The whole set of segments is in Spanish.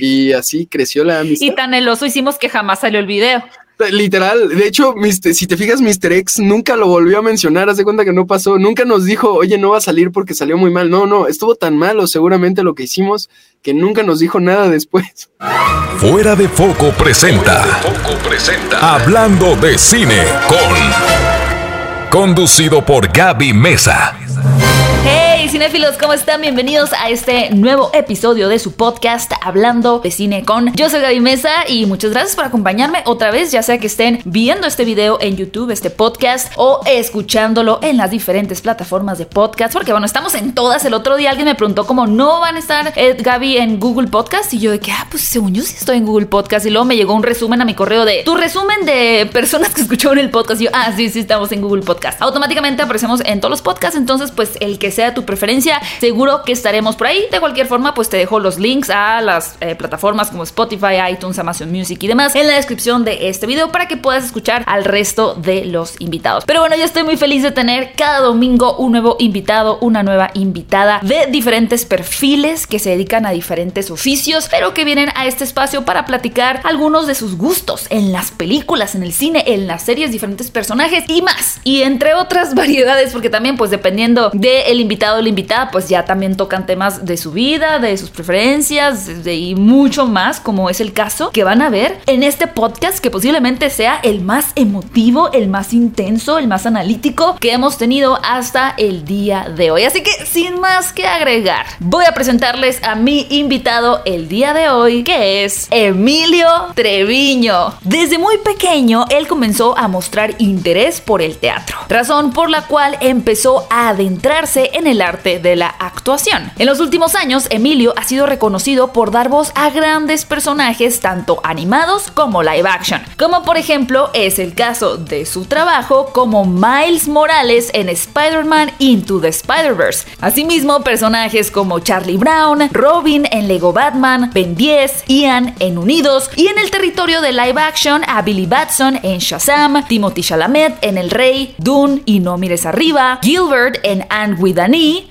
y así creció la amistad. Y tan eloso hicimos que jamás salió el video. Literal, de hecho, si te fijas, Mr. X nunca lo volvió a mencionar, haz de cuenta que no pasó, nunca nos dijo, oye, no va a salir porque salió muy mal. No, no, estuvo tan malo seguramente lo que hicimos que nunca nos dijo nada después. Fuera de Foco presenta. Foco presenta. Hablando de cine con. Conducido por Gaby Mesa. Hey cinéfilos, ¿cómo están? Bienvenidos a este nuevo episodio de su podcast Hablando de Cine con Yo soy Gaby Mesa y muchas gracias por acompañarme otra vez, ya sea que estén viendo este video en YouTube, este podcast o escuchándolo en las diferentes plataformas de podcast, porque bueno, estamos en todas. El otro día alguien me preguntó cómo no van a estar eh, Gaby en Google Podcast y yo de que, ah, pues según yo sí estoy en Google Podcast y luego me llegó un resumen a mi correo de tu resumen de personas que escucharon el podcast y yo, ah, sí, sí, estamos en Google Podcast. Automáticamente aparecemos en todos los podcasts, entonces pues el que sea tu preferencia, seguro que estaremos por ahí. De cualquier forma, pues te dejo los links a las eh, plataformas como Spotify, iTunes, Amazon Music y demás en la descripción de este video para que puedas escuchar al resto de los invitados. Pero bueno, yo estoy muy feliz de tener cada domingo un nuevo invitado, una nueva invitada de diferentes perfiles que se dedican a diferentes oficios, pero que vienen a este espacio para platicar algunos de sus gustos en las películas, en el cine, en las series, diferentes personajes y más. Y entre otras variedades, porque también pues dependiendo del invitado la invitada, pues ya también tocan temas de su vida, de sus preferencias y mucho más, como es el caso que van a ver en este podcast que posiblemente sea el más emotivo, el más intenso, el más analítico que hemos tenido hasta el día de hoy. Así que sin más que agregar, voy a presentarles a mi invitado el día de hoy, que es Emilio Treviño. Desde muy pequeño, él comenzó a mostrar interés por el teatro, razón por la cual empezó a adentrarse en el arte de la actuación. En los últimos años, Emilio ha sido reconocido por dar voz a grandes personajes tanto animados como live action, como por ejemplo es el caso de su trabajo como Miles Morales en Spider-Man Into the Spider-Verse. Asimismo, personajes como Charlie Brown, Robin en Lego Batman, Ben 10, Ian en Unidos y en el territorio de live action a Billy Batson en Shazam, Timothy Chalamet en El Rey, Dune y No Mires Arriba, Gilbert en And with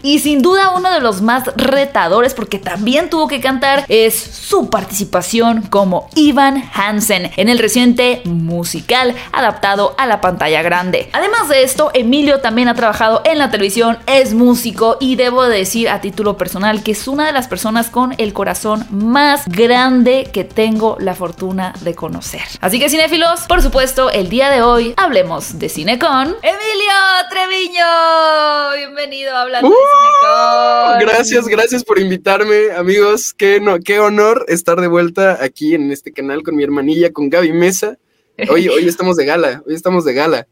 y sin duda uno de los más retadores porque también tuvo que cantar es su participación como Ivan Hansen en el reciente musical adaptado a la pantalla grande. Además de esto, Emilio también ha trabajado en la televisión, es músico y debo decir a título personal que es una de las personas con el corazón más grande que tengo la fortuna de conocer. Así que cinéfilos, por supuesto, el día de hoy hablemos de cine con Emilio Treviño. Bienvenido hablando ¡Uh! Gracias, gracias por invitarme, amigos. Qué, no, qué honor estar de vuelta aquí en este canal con mi hermanilla, con Gaby Mesa. Hoy, hoy estamos de gala, hoy estamos de gala.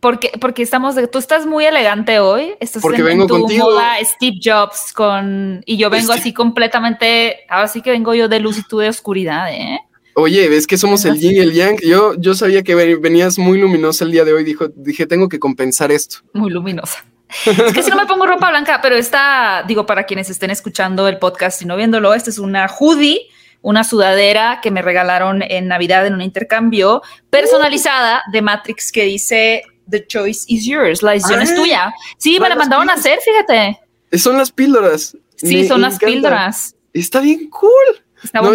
Porque, porque estamos de, tú estás muy elegante hoy. Estás porque en, vengo tu contigo. moda Steve Jobs con y yo vengo así completamente, ahora sí que vengo yo de luz y tú de oscuridad, ¿eh? Oye, ves que somos el yin y el yang. Yo, yo sabía que venías muy luminosa el día de hoy. Dijo, dije, tengo que compensar esto. Muy luminosa. Es que si no me pongo ropa blanca, pero esta, digo, para quienes estén escuchando el podcast y no viéndolo, esta es una hoodie, una sudadera que me regalaron en Navidad en un intercambio personalizada de Matrix que dice The choice is yours, la decisión es ah, tuya. Sí, me la mandaron a hacer, fíjate. Son las píldoras. Sí, son las píldoras. Está bien cool no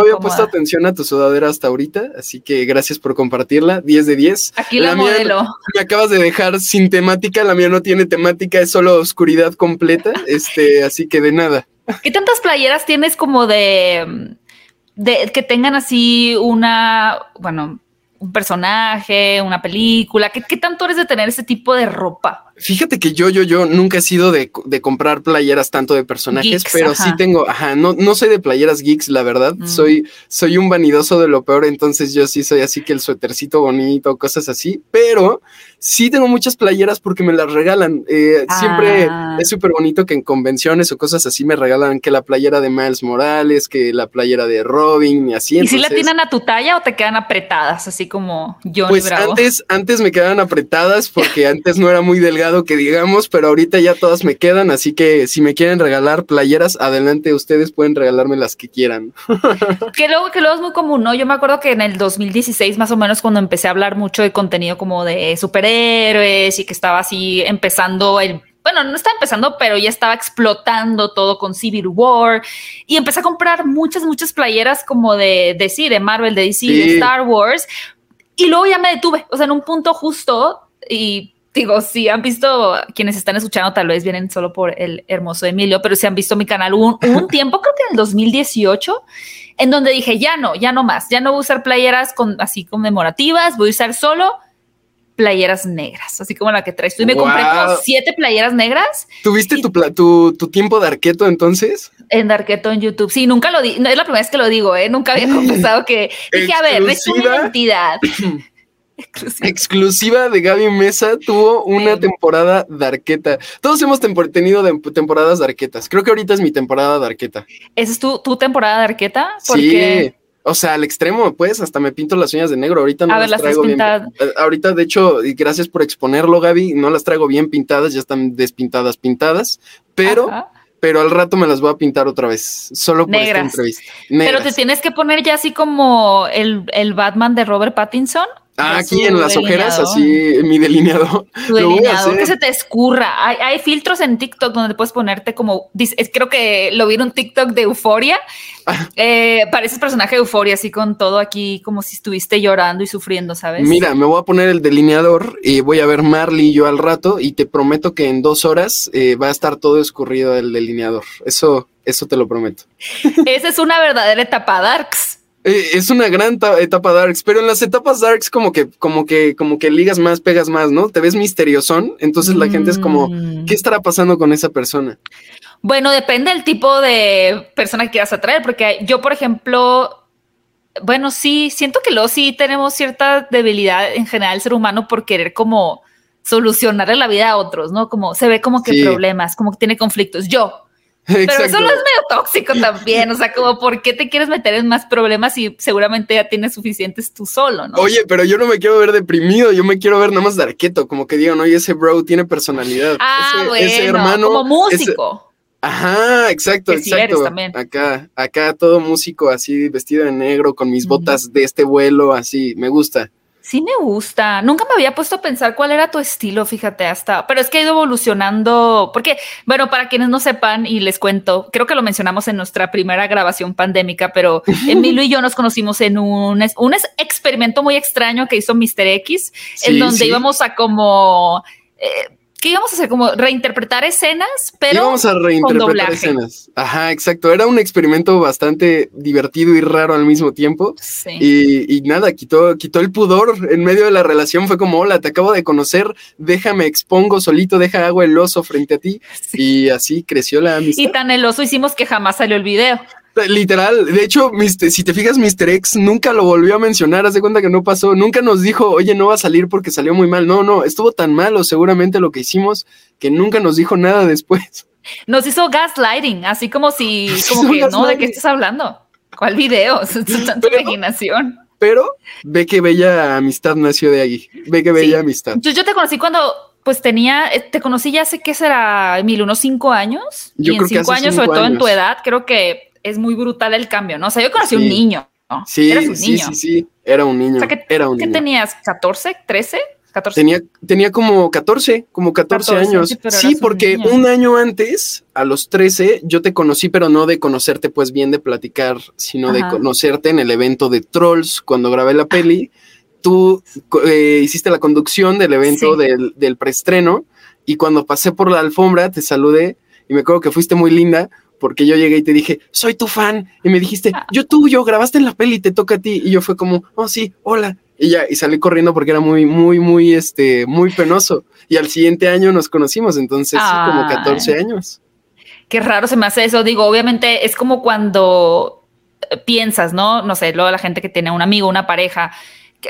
había, puesto, atención a tu sudadera hasta ahorita, así que gracias por compartirla. 10 de 10. Aquí la, modelo. me acabas de dejar sin temática, la mía no tiene temática, es solo oscuridad completa, este, así que de nada. ¿Qué tantas playeras tienes como de, de que tengan así una, bueno, un personaje, una película? ¿Qué, ¿Qué tanto eres de tener ese tipo de ropa? Fíjate que yo, yo, yo nunca he sido de, comprar playeras tanto de personajes, pero sí tengo, ajá, no, no soy de playeras geeks, la verdad. Mm. Soy, soy un vanidoso de lo peor, entonces yo sí soy así que el suétercito bonito, cosas así, pero sí tengo muchas playeras porque me las regalan. Eh, siempre ah. es súper bonito que en convenciones o cosas así me regalan que la playera de Miles Morales, que la playera de Robin y así. ¿Y si la tienen a tu talla o te quedan apretadas, así como yo? Pues antes, antes me quedaban apretadas porque antes no era muy delgado que digamos, pero ahorita ya todas me quedan, así que si me quieren regalar playeras, adelante, ustedes pueden regalarme las que quieran. que luego, que luego es muy común, ¿no? Yo me acuerdo que en el 2016, más o menos, cuando empecé a hablar mucho de contenido como de superhéroes y que estaba así empezando el bueno, no estaba empezando, pero ya estaba explotando todo con Civil War y empecé a comprar muchas, muchas playeras como de, de sí, de Marvel, de DC, de Star Wars. Y luego ya me detuve, o sea, en un punto justo y digo, si han visto, quienes están escuchando tal vez vienen solo por el hermoso Emilio, pero si han visto mi canal un, un tiempo, creo que en el 2018, en donde dije, ya no, ya no más, ya no voy a usar playeras con, así conmemorativas, voy a usar solo playeras negras, así como la que traes tú. Y me compré como siete playeras negras. ¿Tuviste tu, tu, tu, tiempo de arqueto entonces? En Arqueto en YouTube. Sí, nunca lo di. es la primera vez que lo digo, ¿eh? Nunca había confesado que dije, a ver, es tu identidad. Exclusiva. de Gaby Mesa tuvo una temporada de arqueta. Todos hemos tenido temporadas de arquetas. Creo que ahorita es mi temporada de arqueta. ¿Esa es tu, tu temporada de arqueta? Sí. O sea, al extremo, pues, hasta me pinto las uñas de negro. Ahorita no las, traigo bien. Eh, ahorita, de hecho, y gracias por exponerlo, Gaby, no las traigo bien pintadas, ya están despintadas, pintadas, pero, pero al rato me las voy a pintar otra vez, solo por esta entrevista. Pero te tienes que poner ya así como el, el Batman de Robert Pattinson. Ah, aquí en las ojeras, así mi delineado. Tu delineado, que se te escurra. Hay, filtros en TikTok donde puedes ponerte como, creo que lo vi en un TikTok de euforia. Ah. Eh, pareces personaje de euforia, así con todo aquí, como si estuviste llorando y sufriendo, ¿sabes? Mira, me voy a poner el delineador y voy a ver Marley y yo al rato y te prometo que en dos horas eh, va a estar todo escurrido el delineador. Eso, eso te lo prometo. Esa es una verdadera etapa darks. Eh, es una gran etapa Darks, pero en las etapas Darks como que, como que, como que ligas más, pegas más, ¿no? Te ves misteriosón, entonces la gente es como, mm. ¿qué estará pasando con esa persona? Bueno, depende del tipo de persona que quieras atraer, porque yo, por ejemplo, bueno, sí, siento que luego sí tenemos cierta debilidad en general el ser humano por querer como solucionarle la vida a otros, ¿no? Como se ve como que problemas, como que tiene conflictos. Yo, pero eso no es medio tóxico también, o sea, como por qué te quieres meter en más problemas y seguramente ya tienes suficientes tú solo, ¿no? Oye, pero yo no me quiero ver deprimido, yo me quiero ver nada más de arqueto, como que digan, oye, ese bro tiene personalidad. Ah, bueno, hermano. Como músico. Ajá, exacto, exacto. Acá, acá todo músico así vestido de negro con mis botas de este vuelo, así, me gusta. Sí me gusta. Nunca me había puesto a pensar cuál era tu estilo, fíjate, hasta, pero es que ha ido evolucionando, porque, bueno, para quienes no sepan y les cuento, creo que lo mencionamos en nuestra primera grabación pandémica, pero Emilio y yo nos conocimos en un, un experimento muy extraño que hizo Mr. X, en donde íbamos a como... Eh, ¿Qué íbamos a hacer? Como reinterpretar escenas, pero. Íbamos a reinterpretar escenas. Ajá, exacto. Era un experimento bastante divertido y raro al mismo tiempo. Sí. Y, nada, quitó, quitó el pudor en medio de la relación. Fue como: Hola, te acabo de conocer, déjame expongo solito, deja agua el oso frente a ti. Y así creció la amistad. Y tan el oso hicimos que jamás salió el video. Literal, de hecho, si te fijas, Mr. X nunca lo volvió a mencionar, haz de cuenta que no pasó, nunca nos dijo, oye, no va a salir porque salió muy mal. No, no, estuvo tan malo seguramente lo que hicimos que nunca nos dijo nada después. Nos hizo gaslighting, así como si, como que, no, ¿de qué estás hablando? ¿Cuál video? Tanta imaginación. Pero ve que bella amistad nació de ahí, ve que bella amistad. Yo, yo te conocí cuando pues tenía, eh, te conocí ya sé que será, Emilio, unos cinco años. Yo y en cinco años, sobre todo en tu edad, creo que es muy brutal el cambio, ¿no? O sea, yo conocí a un niño. ¿no? Sí, Eras un sí, niño. sí, sí, era un niño. O sea, ¿qué, era un ¿qué tenías? ¿14? ¿13? 14. Tenía, tenía como 14, como 14, años. Sí, porque un, año antes, a los 13, yo te conocí, pero no de conocerte pues bien, de platicar, sino de conocerte en el evento de Trolls, cuando grabé la peli. Tú eh, hiciste la conducción del evento del, del preestreno y cuando pasé por la alfombra te saludé y me acuerdo que fuiste muy linda porque yo llegué y te dije, soy tu fan, y me dijiste, ah. yo tuyo, grabaste en la peli, te toca a ti, y yo fue como, oh sí, hola, y ya, y salí corriendo porque era muy, muy, muy, este, muy penoso, y al siguiente año nos conocimos, entonces, como 14 años. Qué raro se me hace eso, digo, obviamente es como cuando piensas, ¿no? No sé, luego la gente que tiene un amigo, una pareja,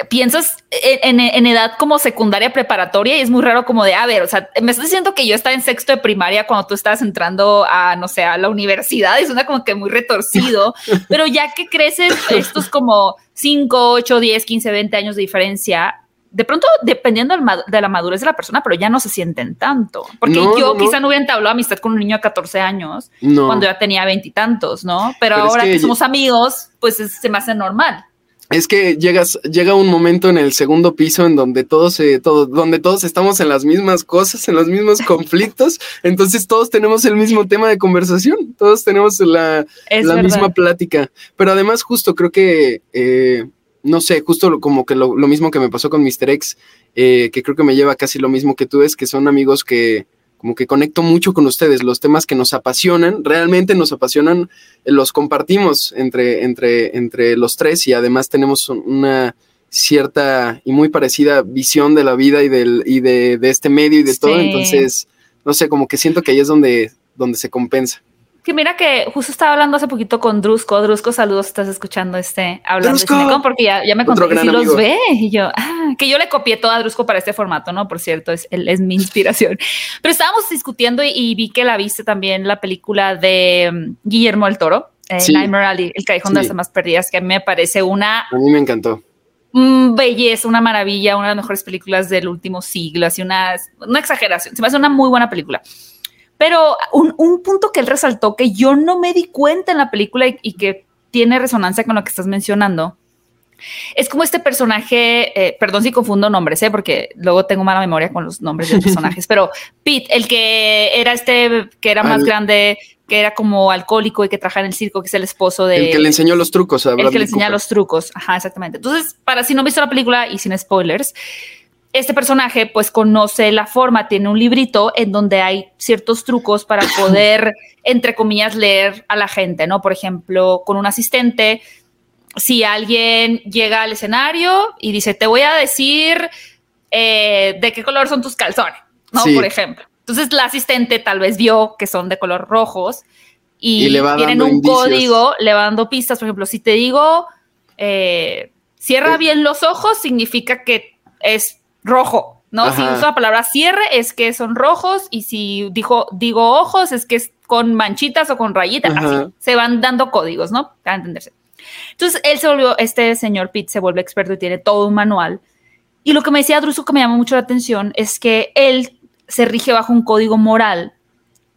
piensas en, edad como secundaria preparatoria y es muy raro como de, a ver, o sea, me estás diciendo que yo estaba en sexto de primaria cuando tú estabas entrando a, no sé, a la universidad, es una como que muy retorcido, pero ya que creces estos como 5, 8, 10, 15, 20 años de diferencia, de pronto, dependiendo de la madurez de la persona, pero ya no se sienten tanto. Porque yo quizá no hubiera entablado amistad con un niño de 14 años cuando ya tenía veintitantos, ¿no? Pero, ahora que, somos amigos, pues se me hace normal. Es que llegas, llega un momento en el segundo piso en donde todos, se, todo, donde todos estamos en las mismas cosas, en los mismos conflictos, entonces todos tenemos el mismo tema de conversación, todos tenemos la, la misma plática, pero además justo creo que, eh, no sé, justo como que lo, mismo que me pasó con Mr. X, eh, que creo que me lleva casi lo mismo que tú, es que son amigos que, como que conecto mucho con ustedes, los temas que nos apasionan, realmente nos apasionan, eh, los compartimos entre, entre, entre los tres y además tenemos una cierta y muy parecida visión de la vida y, del, y de, este medio y de todo, entonces, no sé, como que siento que ahí es donde, donde se compensa. Que mira que justo estaba hablando hace poquito con Drusco. Drusco, saludos, estás escuchando este hablando de Cinecom porque ya, ya me contó que sí los ve. Y yo, ah, que yo le copié todo a Drusco para este formato, ¿no? Por cierto, es, él es mi inspiración. Pero estábamos discutiendo y, vi que la viste también la película de mm, Guillermo el Toro, eh, Nightmare El Callejón de las Más Perdidas, que a mí me parece una. A mí me encantó. belleza, una maravilla, una de las mejores películas del último siglo, así una, una exageración. Se me hace una muy buena película. Pero un, un, punto que él resaltó que yo no me di cuenta en la película y, que tiene resonancia con lo que estás mencionando, es como este personaje, eh, perdón si confundo nombres, ¿eh? porque luego tengo mala memoria con los nombres de personajes, pero Pete, el que era este, que era más grande, que era como alcohólico y que trabajaba en el circo, que es el esposo de... El que le enseñó los trucos a El que le enseñó los trucos, ajá, exactamente. Entonces, para si no han visto la película y sin spoilers, este personaje pues conoce la forma, tiene un librito en donde hay ciertos trucos para poder, entre comillas, leer a la gente, ¿no? Por ejemplo, con un asistente, si alguien llega al escenario y dice, te voy a decir eh, de qué color son tus calzones, ¿no? Por ejemplo. Entonces la asistente tal vez vio que son de color rojos y, tienen un código, le va dando pistas. Por ejemplo, si te digo, eh, cierra eh. bien los ojos, significa que es rojo, ¿no? Si uso la palabra cierre es que son rojos y si dijo, digo ojos es que es con manchitas o con rayitas, así se van dando códigos, ¿no? Para entenderse. Entonces él se volvió, este señor Pitt se vuelve experto y tiene todo un manual. Y lo que me decía Druso que me llamó mucho la atención es que él se rige bajo un código moral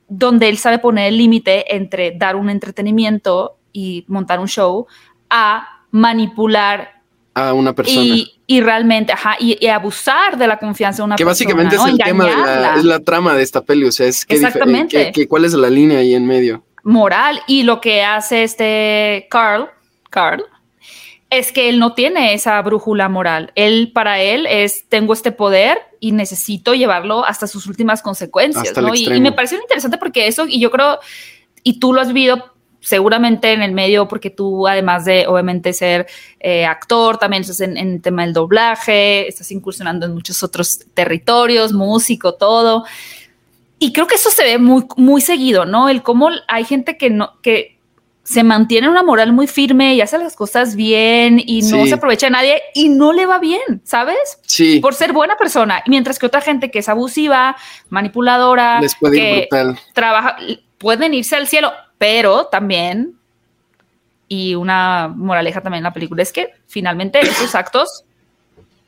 donde él sabe poner el límite entre dar un entretenimiento y montar un show a manipular a una persona. Y, realmente, ajá, y, abusar de la confianza de una persona. Que básicamente es el tema, de la, es la trama de esta peli, o sea, es que, Exactamente. Que, cuál es la línea ahí en medio. Moral, y lo que hace este Carl, Carl, es que él no tiene esa brújula moral. Él, para él, es tengo este poder y necesito llevarlo hasta sus últimas consecuencias, ¿no? Y, y, me pareció interesante porque eso, y yo creo, y tú lo has vivido seguramente en el medio, porque tú, además de obviamente ser eh, actor, también estás en, el tema del doblaje, estás incursionando en muchos otros territorios, músico, todo. Y creo que eso se ve muy, muy seguido, ¿no? El cómo hay gente que no, que se mantiene una moral muy firme y hace las cosas bien y no se aprovecha de nadie y no le va bien, ¿sabes? Sí. Por ser buena persona. Mientras que otra gente que es abusiva, manipuladora, Les puede que trabaja, pueden irse al cielo pero también, y una moraleja también en la película, es que finalmente esos actos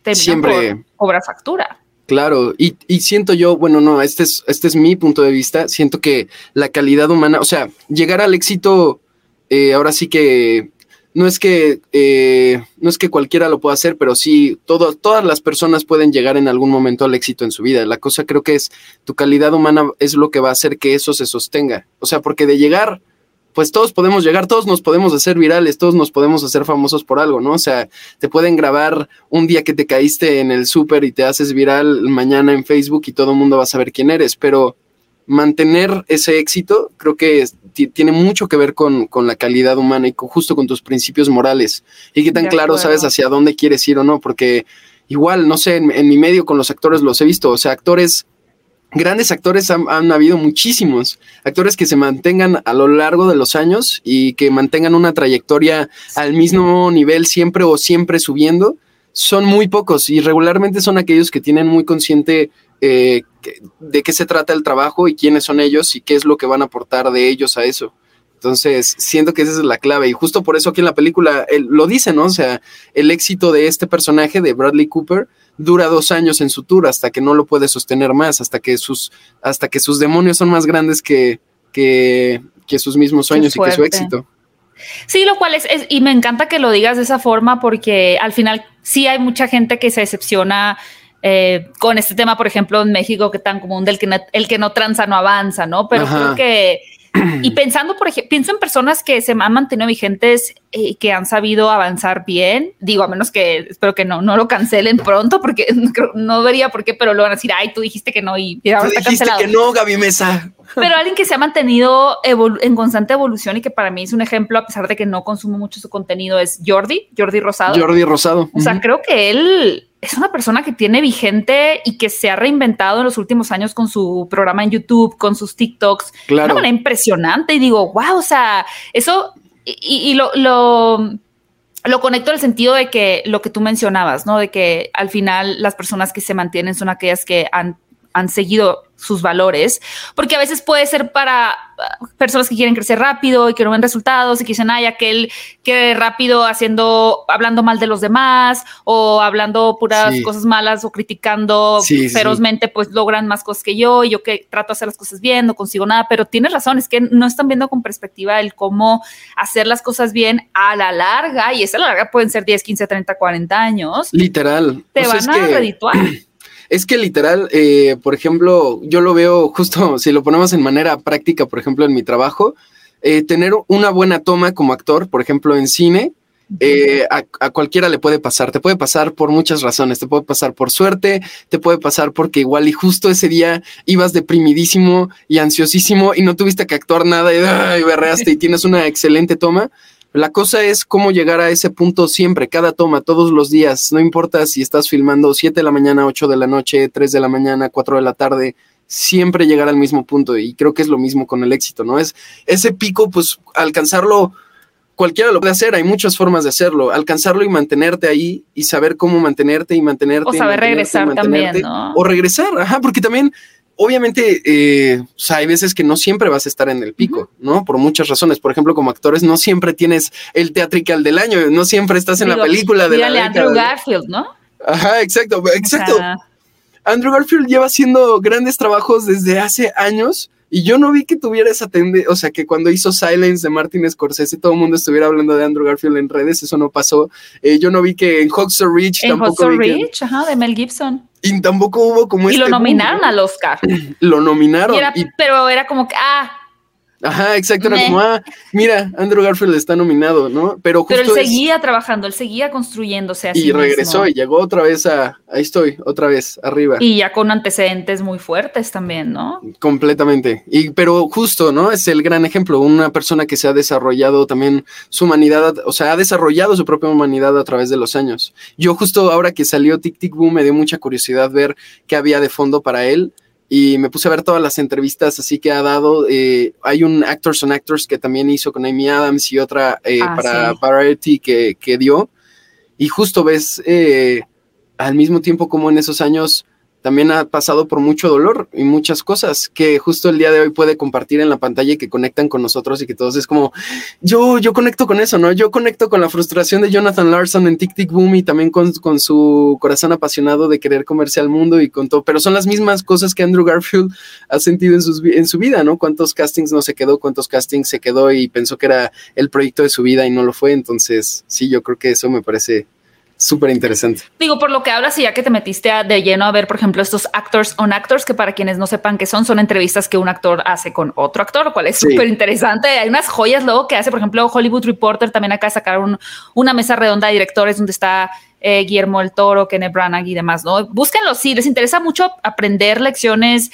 te Siempre cobrar factura. Claro, y, siento yo, bueno, no, este es, este es mi punto de vista, siento que la calidad humana, o sea, llegar al éxito, eh, ahora sí que no es que eh, no es que cualquiera lo pueda hacer, pero sí todas las personas pueden llegar en algún momento al éxito en su vida. La cosa creo que es tu calidad humana es lo que va a hacer que eso se sostenga. O sea, porque de llegar, pues todos podemos llegar, todos nos podemos hacer virales, todos nos podemos hacer famosos por algo, ¿no? O sea, te pueden grabar un día que te caíste en el súper y te haces viral mañana en Facebook y todo el mundo va a saber quién eres, pero mantener ese éxito creo que tiene mucho que ver con, la calidad humana y justo con tus principios morales. Y qué tan claro sabes hacia dónde quieres ir o no, porque igual, no sé, en, mi medio con los actores los he visto, o sea, actores, grandes actores han, han, habido muchísimos, actores que se mantengan a lo largo de los años y que mantengan una trayectoria al mismo nivel siempre o siempre subiendo. Son muy pocos. Y regularmente son aquellos que tienen muy consciente eh, de qué se trata el trabajo y quiénes son ellos y qué es lo que van a aportar de ellos a eso. Entonces, siento que esa es la clave y justo por eso aquí en la película lo dice, ¿no? O sea, el éxito de este personaje, de Bradley Cooper, dura dos años en su tour hasta que no lo puede sostener más, hasta que sus, hasta que sus demonios son más grandes que, que, sus mismos sueños y que su éxito. Sí, lo cual es, y me encanta que lo digas de esa forma porque al final sí hay mucha gente que se decepciona eh, con este tema, por ejemplo, en México, que tan común del que el que no tranza no avanza, ¿no? Pero creo que y pensando, por ejemplo, pienso en personas que se han mantenido vigentes y que han sabido avanzar bien. Digo, a menos que espero que no, no lo cancelen pronto, porque no, vería por qué, pero lo van a decir, ay, tú dijiste que no y, ahora está cancelado. que no, Gaby Mesa. Pero alguien que se ha mantenido en constante evolución y que para mí es un ejemplo, a pesar de que no consumo mucho su contenido, es Jordi, Jordi Rosado. Jordi Rosado. O sea, creo que él es una persona que tiene vigente y que se ha reinventado en los últimos años con su programa en YouTube, con sus TikToks. Claro. De una manera impresionante. Y digo, wow, o sea, eso y, lo, lo, lo conecto en el sentido de que lo que tú mencionabas, ¿no? De que al final las personas que se mantienen son aquellas que han, han seguido sus valores, porque a veces puede ser para uh, personas que quieren crecer rápido y que no ven resultados y que dicen, ay, aquel que rápido haciendo, hablando mal de los demás o hablando puras cosas malas o criticando ferozmente, pues logran más cosas que yo y yo que trato de hacer las cosas bien, no consigo nada, pero tienes razón, es que no están viendo con perspectiva el cómo hacer las cosas bien a la larga y esa la larga pueden ser 10, 15, 30, 40 años. Literal. Te van a redituar. Es que literal, eh, por ejemplo, yo lo veo justo, si lo ponemos en manera práctica, por ejemplo, en mi trabajo, eh, tener una buena toma como actor, por ejemplo, en cine, eh, a, cualquiera le puede pasar. Te puede pasar por muchas razones. Te puede pasar por suerte, te puede pasar porque igual y justo ese día ibas deprimidísimo y ansiosísimo y no tuviste que actuar nada y, y berreaste y tienes una excelente toma. La cosa es cómo llegar a ese punto siempre, cada toma, todos los días. No importa si estás filmando 7 de la mañana, 8 de la noche, 3 de la mañana, 4 de la tarde, siempre llegar al mismo punto. Y creo que es lo mismo con el éxito, ¿no? Es ese pico, pues alcanzarlo, cualquiera lo puede hacer, hay muchas formas de hacerlo. Alcanzarlo y mantenerte ahí y saber cómo mantenerte y mantenerte. O saber regresar también, ¿no? O regresar, ajá, porque también obviamente, eh, hay veces que no siempre vas a estar en el pico, ¿no? Por muchas razones. Por ejemplo, como actores, no siempre tienes el teatrical del año, no siempre estás en la película de la Andrew Garfield, ¿no? Ajá, exacto, exacto. Andrew Garfield lleva haciendo grandes trabajos desde hace años y yo no vi que tuviera esa tendencia, o sea, que cuando hizo Silence de Martin Scorsese todo el mundo estuviera hablando de Andrew Garfield en redes, eso no pasó. Eh, yo no vi que en Hawks Ridge en tampoco Ridge, ajá, de Mel Gibson. Y tampoco hubo como y lo este nominaron al Oscar. lo nominaron. pero era como que, ah, Ajá, exacto, era como, ah, mira, Andrew Garfield está nominado, ¿no? Pero Pero él seguía trabajando, él seguía construyéndose así. Y regresó y llegó otra vez a, ahí estoy, otra vez, arriba. Y ya con antecedentes muy fuertes también, ¿no? Completamente. Y, pero justo, ¿no? Es el gran ejemplo, una persona que se ha desarrollado también su humanidad, o sea, ha desarrollado su propia humanidad a través de los años. Yo justo ahora que salió Tic Tic Boom me dio mucha curiosidad ver qué había de fondo para él y me puse a ver todas las entrevistas así que ha dado. Eh, hay un Actors on Actors que también hizo con Amy Adams y otra eh, ah, para Variety que, que, dio. Y justo ves eh, al mismo tiempo como en esos años también ha pasado por mucho dolor y muchas cosas que justo el día de hoy puede compartir en la pantalla y que conectan con nosotros y que todos es como, yo, yo conecto con eso, ¿no? Yo conecto con la frustración de Jonathan Larson en Tic Tic Boom y también con, con su corazón apasionado de querer comerse al mundo y con todo, pero son las mismas cosas que Andrew Garfield ha sentido en, sus, en su vida, ¿no? Cuántos castings no se quedó, cuántos castings se quedó y pensó que era el proyecto de su vida y no lo fue, entonces sí, yo creo que eso me parece súper interesante. Digo, por lo que hablas y ya que te metiste de lleno a ver, por ejemplo, estos actors on actors, que para quienes no sepan qué son, son entrevistas que un actor hace con otro actor, lo cual es súper interesante. Hay unas joyas luego que hace, por ejemplo, Hollywood Reporter también acá sacaron una mesa redonda de directores donde está eh, Guillermo el Toro, Kenneth Branagh y demás, ¿no? Búsquenlo, si les interesa mucho aprender lecciones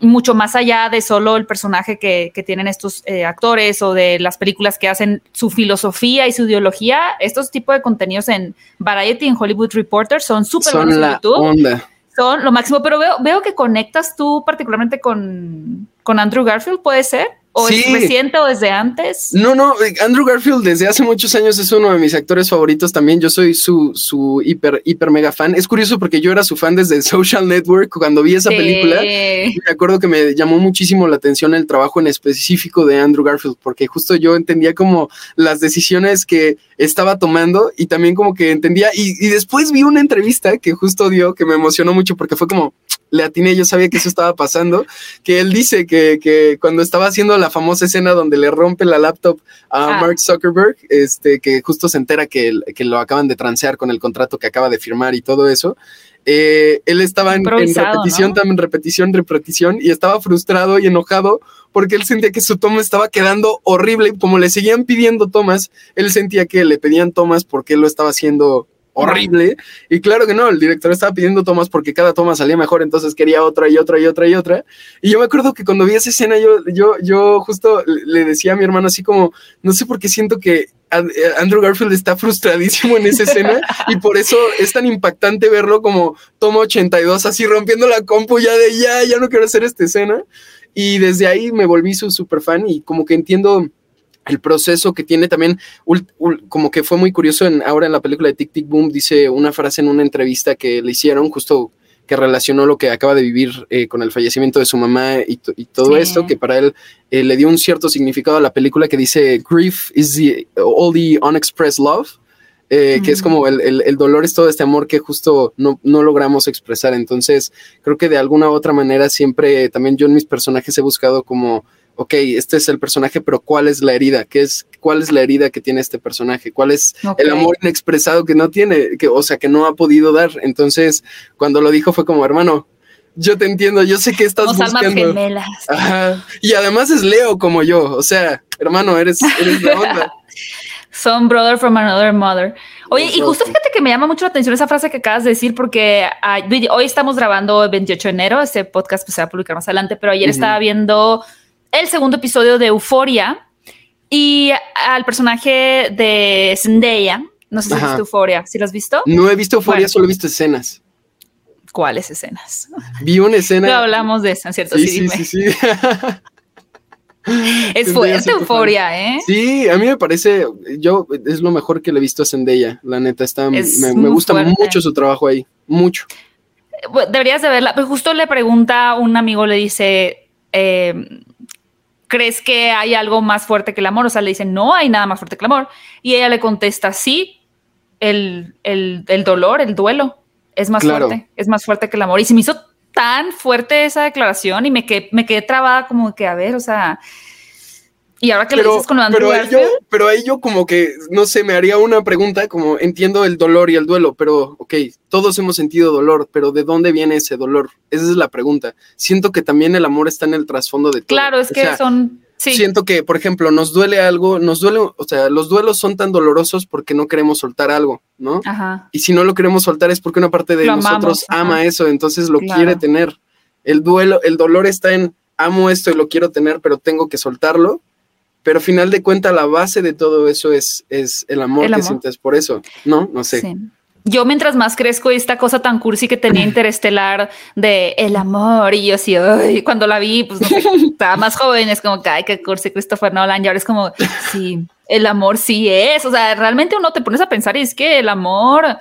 mucho más allá de solo el personaje que, tienen estos eh, actores o de las películas que hacen su filosofía y su ideología, estos tipos de contenidos en Variety y en Hollywood Reporter son súper buenos en YouTube. Son lo máximo, pero veo, veo que conectas tú particularmente con, con Andrew Garfield, ¿puede ser? ¿O es reciente o desde antes? No, no, Andrew Garfield desde hace muchos años es uno de mis actores favoritos también. Yo soy su, su hiper, hiper mega fan. Es curioso porque yo era su fan desde Social Network cuando vi esa película. me acuerdo que me llamó muchísimo la atención el trabajo en específico de Andrew Garfield, porque justo yo entendía como las decisiones que estaba tomando y también como que entendía. Y, y después vi una entrevista que justo dio que me emocionó mucho porque fue como le atiné, yo sabía que eso estaba pasando, que él dice que, que cuando estaba haciendo recuerdo la famosa escena donde le rompe la laptop a ah. Mark Zuckerberg, este, que justo se entera que, que lo acaban de transear con el contrato que acaba de firmar y todo eso. Eh, él estaba en, repetición, también repetición, repetición, y estaba frustrado y enojado porque él sentía que su toma estaba quedando horrible. Como le seguían pidiendo tomas, él sentía que le pedían tomas porque él lo estaba haciendo horrible. Y claro que no, el director estaba pidiendo tomas porque cada toma salía mejor, entonces quería otra y otra y otra y otra. Y yo me acuerdo que cuando vi esa escena, yo, yo, yo justo le decía a mi hermano así como, no sé por qué siento que Andrew Garfield está frustradísimo en esa escena y por eso es tan impactante verlo como toma 82 así rompiendo la compu ya de ya, ya no quiero hacer esta escena. Y desde ahí me volví su super fan y como que entiendo el proceso que tiene también, como que fue muy curioso en, ahora en la película de Tic Tic Boom, dice una frase en una entrevista que le hicieron, justo que relacionó lo que acaba de vivir eh, con el fallecimiento de su mamá y, todo esto, que para él eh, le dio un cierto significado a la película que dice, grief is the, all the unexpressed love. Eh, que es como el, el, dolor es todo este amor que justo no, no, logramos expresar. Entonces, creo que de alguna u otra manera siempre también yo en mis personajes he buscado como ok, este es el personaje, pero ¿cuál es la herida? ¿Qué es, ¿Cuál es la herida que tiene este personaje? ¿Cuál es el amor inexpresado que no tiene? Que, o sea, que no ha podido dar. Entonces, cuando lo dijo fue como, hermano, yo te entiendo, yo sé que estás buscando. Gemelas. Ajá. Y además es Leo como yo, o sea, hermano, eres, eres la onda. Son brother from another mother. Oye, y justo fíjate que me llama mucho la atención esa frase que acabas de decir, porque hoy estamos grabando el 28 de enero, este podcast pues, se va a publicar más adelante, pero ayer estaba viendo el segundo episodio de Euforia y al personaje de Zendaya. No sé si has visto Euforia. ¿Sí lo has visto? No he visto Euforia, solo he visto escenas. ¿Cuáles escenas? Vi una escena. No hablamos de eso, ¿cierto? Sí, sí, sí, sí, es fuerte euforia, ¿eh? Sí, a mí me parece, yo es lo mejor que le he visto a Zendaya, la neta, está, me, gusta mucho su trabajo ahí, mucho. Deberías de verla, pues justo le pregunta un amigo, le dice, eh, ¿crees que hay algo más fuerte que el amor? O sea, le dicen, no hay nada más fuerte que el amor. Y ella le contesta, sí, el, dolor, el duelo es más fuerte, es más fuerte que el amor. Y se me hizo tan fuerte esa declaración y me quedé, me quedé trabada como que, a ver, o sea, y ahora que lo dices con Andrew pero ahí, yo, pero ahí yo como que, no sé, me haría una pregunta, como entiendo el dolor y el duelo, pero ok, todos hemos sentido dolor, pero ¿de dónde viene ese dolor? Esa es la pregunta. Siento que también el amor está en el trasfondo de todo. Claro, es que son... Sí. Siento que, por ejemplo, nos duele algo, nos duele, o sea, los duelos son tan dolorosos porque no queremos soltar algo, ¿no? Ajá. Y si no lo queremos soltar es porque una parte de nosotros ama eso, entonces lo quiere tener. El duelo, el dolor está en amo esto y lo quiero tener, pero tengo que soltarlo pero final de cuentas la base de todo eso es, es el amor que sientes por eso, ¿no? No sé. Yo mientras más crezco, esta cosa tan cursi que tenía interestelar de el amor y yo así, cuando la vi, pues no sé, estaba más joven, es como que, ay, qué cursi Christopher Nolan, y ahora es como, sí, el amor sí es, o sea, realmente uno te pones a pensar y es que el amor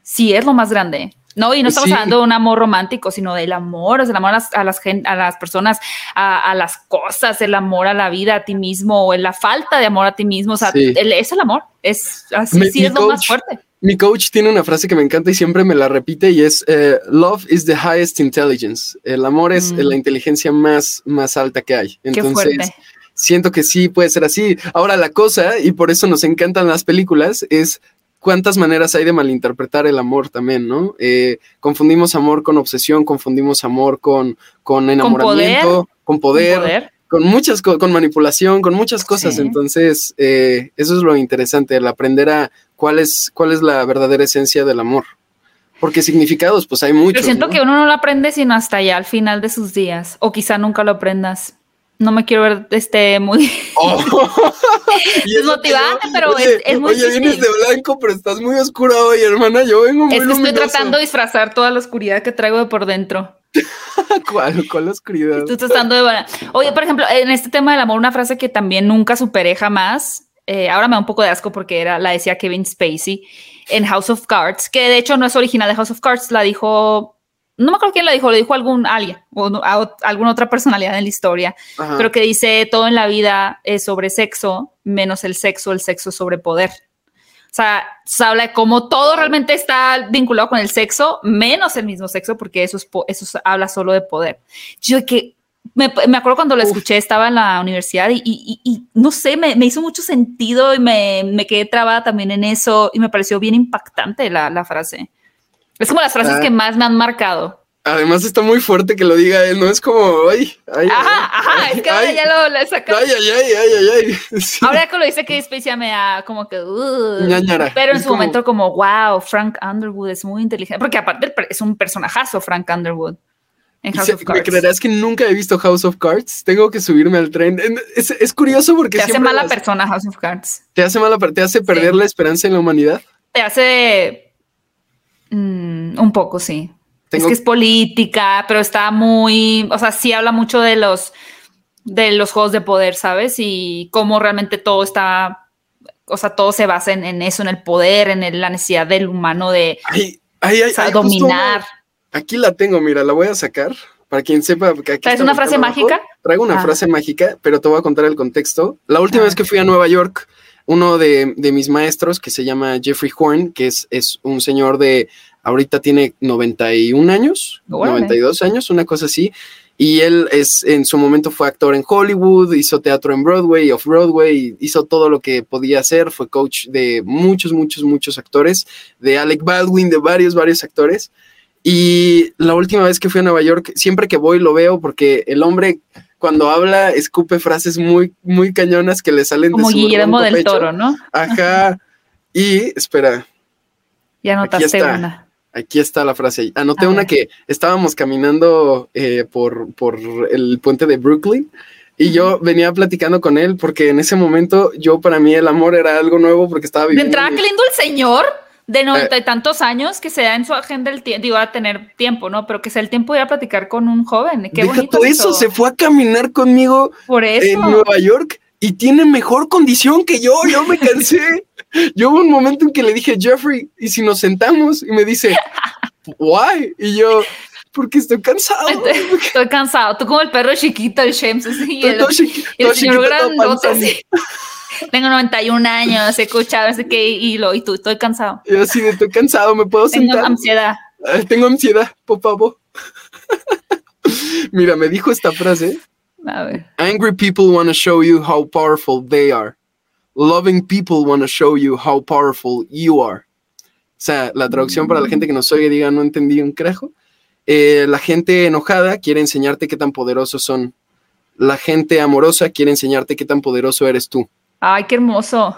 sí es lo más grande. No, y no estamos hablando de un amor romántico, sino del amor, el amor a las, a las, a las personas, a, las cosas, el amor a la vida, a ti mismo, o la falta de amor a ti mismo. O sea, es el amor, es así, sí es lo más fuerte. Mi coach tiene una frase que me encanta y siempre me la repite y es eh, Love is the highest intelligence. El amor es mm. la inteligencia más, más alta que hay. Entonces, siento que sí puede ser así. Ahora la cosa, y por eso nos encantan las películas, es cuántas maneras hay de malinterpretar el amor también, ¿no? Eh, confundimos amor con obsesión, confundimos amor con, con enamoramiento, con poder, con, muchas cosas, con manipulación, con muchas cosas. Entonces, eh, eso es lo interesante, el aprender a cuál es, cuál es la verdadera esencia del amor. Porque significados, pues hay muchos. Yo siento que uno no lo aprende sino hasta ya al final de sus días, o quizá nunca lo aprendas no me quiero ver este muy oh. desmotivante, pero es, es, muy Oye, vienes de blanco, pero estás muy oscura hoy, hermana. Yo vengo muy Es que estoy tratando de disfrazar toda la oscuridad que traigo de por dentro. ¿Cuál? ¿Cuál oscuridad? Estoy tratando de... Oye, por ejemplo, en este tema del amor, una frase que también nunca superé jamás, eh, ahora me da un poco de asco porque era, la decía Kevin Spacey en House of Cards, que de hecho no es original de House of Cards, la dijo no me acuerdo quién lo dijo, lo dijo algún alguien o alguna otra personalidad en la historia, pero que dice todo en la vida es sobre sexo, menos el sexo, el sexo sobre poder. O sea, se habla de cómo todo realmente está vinculado con el sexo, menos el mismo sexo, porque eso, es eso habla solo de poder. Yo que me, acuerdo cuando lo escuché, estaba en la universidad y, no sé, me, hizo mucho sentido y me, quedé trabada también en eso y me pareció bien impactante la, frase. Es como las frases ah. que más me han marcado. Además está muy fuerte que lo diga él, ¿no? Es como, ay, ay. Ajá, ajá, es que ahora ya lo, saca. Ay, ay, ay, ay, ay, Ahora que lo dice que Space me da como que, uh, pero en su momento como, wow, Frank Underwood es muy inteligente, porque aparte es un personajazo, Frank Underwood. En House of Cards. ¿Me creerás que nunca he visto House of Cards? Tengo que subirme al tren. Es, es curioso porque... Te hace mala persona House of Cards. Te hace mala, te hace perder la esperanza en la humanidad. Te hace... Mm, un poco, sí. Es que es política, pero está muy, o sea, sí habla mucho de los de los juegos de poder, ¿sabes? Y cómo realmente todo está, o sea, todo se basa en, eso, en el poder, en la necesidad del humano de dominar. aquí la tengo, mira, la voy a sacar para quien sepa. ¿Traes una frase mágica? Traigo una ah. frase mágica, pero te voy a contar el contexto. La última ah. vez que fui a Nueva York, uno de, mis maestros, que se llama Jeffrey Horn, que es, es un señor de ahorita tiene 91 años, 92 años, una cosa así. Y él es, en su momento fue actor en Hollywood, hizo teatro en Broadway, off-Broadway, hizo todo lo que podía hacer, fue coach de muchos, muchos, muchos actores, de Alec Baldwin, de varios, varios actores. Y la última vez que fui a Nueva York, siempre que voy lo veo porque el hombre cuando habla escupe frases muy, muy cañonas que le salen Como de su Guillermo del Toro, ¿no? Ajá. Y espera. Ya notaste una. Aquí está la frase. Anoté una que estábamos caminando eh, por, por el puente de Brooklyn y yo venía platicando con él porque en ese momento yo para mí el amor era algo nuevo porque estaba viviendo. Qué lindo el señor de noventa y tantos años que se da en su agenda el tiempo, digo, a tener tiempo, ¿no? Pero que sea el tiempo de ir a platicar con un joven. Qué bonito. eso, se fue a caminar conmigo por eso. en Nueva York y tiene mejor condición que yo. Yo me cansé. yo hubo un momento en que le dije, Jeffrey, ¿y si nos sentamos? Y me dice, why? Y yo, porque estoy cansado. Estoy, cansado. Tú como el perro chiquito, el James, así. el, el señor grandote, así. Tengo 91 años, he escuchado, así que, y, lo, y tú, estoy cansado. Yo sí, estoy cansado, ¿me puedo sentar? Tengo ansiedad. tengo ansiedad, por favor. Mira, me dijo esta frase. A ver. Angry people want to show you how powerful they are. Loving people want to show you how powerful you are. O sea, la traducción para la gente que nos oye diga, no entendí un carajo. Eh, la gente enojada quiere enseñarte qué tan poderosos son. La gente amorosa quiere enseñarte qué tan poderoso eres tú. Ay, qué hermoso.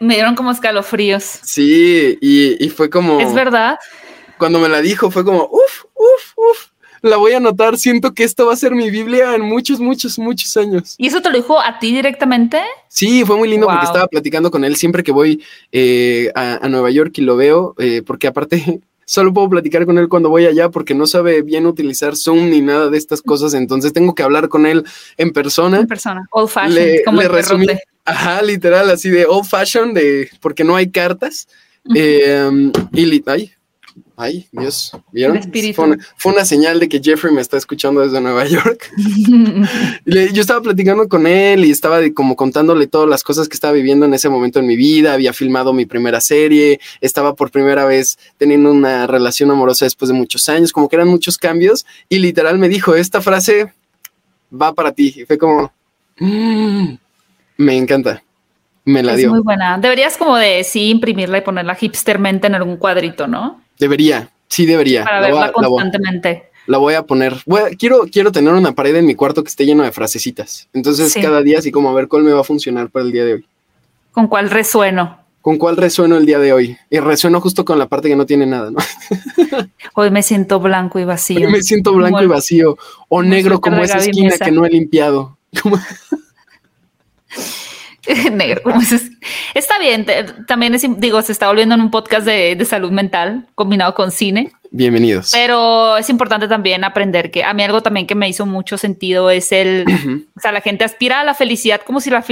me dieron como escalofríos. Sí, y, y fue como... Es verdad. Cuando me la dijo fue como, uff, uff, uff la voy a anotar. Siento que esto va a ser mi Biblia en muchos, muchos, muchos años. ¿Y eso te lo dijo a ti directamente? Sí, fue muy lindo porque estaba platicando con él siempre que voy eh, a, Nueva York y lo veo, eh, porque aparte solo puedo platicar con él cuando voy allá porque no sabe bien utilizar Zoom ni nada de estas cosas, entonces tengo que hablar con él en persona. En persona, old fashioned, como el resumí, Ajá, literal, así de old fashion, de porque no hay cartas. Eh, y ay, Ay, Dios, ¿vieron? Fue una, señal de que Jeffrey me está escuchando desde Nueva York. yo estaba platicando con él y estaba como contándole todas las cosas que estaba viviendo en ese momento en mi vida. Había filmado mi primera serie, estaba por primera vez teniendo una relación amorosa después de muchos años, como que eran muchos cambios. Y literal me dijo, esta frase va para ti. Y fue como, mm, me encanta. Me la dio. Muy buena. Deberías como de sí imprimirla y ponerla hipstermente en algún cuadrito, ¿no? Debería, sí debería. Para verla constantemente. La voy, a poner. quiero, quiero tener una pared en mi cuarto que esté llena de frasecitas. Entonces, cada día así como a ver cuál me va a funcionar para el día de hoy. ¿Con cuál resueno? ¿Con cuál resueno el día de hoy? Y resueno justo con la parte que no tiene nada, ¿no? Hoy me siento blanco y vacío. Hoy me siento blanco y vacío. O negro como esa esquina que no he limpiado. negro. Como Está bien, también es, digo, se está volviendo en un podcast de, salud mental combinado con cine. Bienvenidos. Pero es importante también aprender que a mí algo también que me hizo mucho sentido es el, o sea, la gente aspira a la felicidad como si la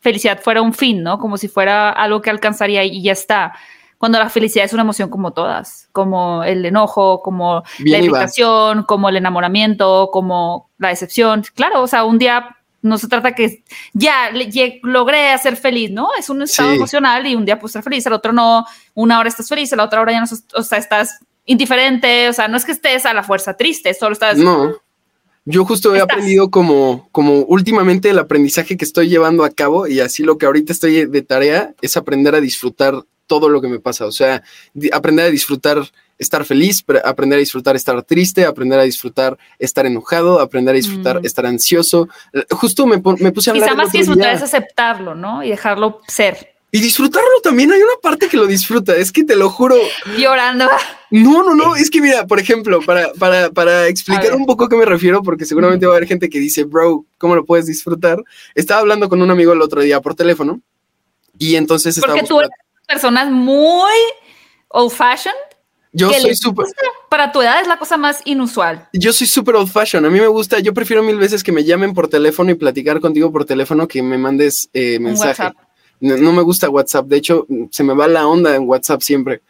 felicidad fuera un fin, ¿no? Como si fuera algo que alcanzaría y ya está. Cuando la felicidad es una emoción como todas, como el enojo, como la irritación, como el enamoramiento, como la decepción. Claro, o sea, un día no se trata que ya logré hacer feliz, ¿no? Es un estado emocional y un día puedes estar feliz, al otro no, una hora estás feliz, a la otra hora ya no, o sea, estás indiferente, o sea, no es que estés a la fuerza triste, solo estás... No. Yo justo he aprendido como, como últimamente el aprendizaje que estoy llevando a cabo y así lo que ahorita estoy de tarea es aprender a disfrutar todo lo que me pasa. O sea, aprender a disfrutar estar feliz, aprender a disfrutar estar triste, aprender a disfrutar estar enojado, aprender a disfrutar mm. estar ansioso. Justo me, me puse a hablar. Quizá más que disfrutar es aceptarlo, ¿no? Y dejarlo ser. Y disfrutarlo también, hay una parte que lo disfruta, es que te lo juro. Llorando. No, no, no, es que mira, por ejemplo, para, para, para explicar un poco a qué me refiero, porque seguramente va a haber gente que dice, bro, ¿cómo lo puedes disfrutar? Estaba hablando con un amigo el otro día por teléfono y entonces... Porque tú eres personas muy old fashioned. Yo soy súper. Para tu edad es la cosa más inusual. Yo soy súper old fashioned. A mí me gusta, yo prefiero mil veces que me llamen por teléfono y platicar contigo por teléfono que me mandes eh, mensaje. No, me gusta WhatsApp. De hecho, se me va la onda en WhatsApp siempre.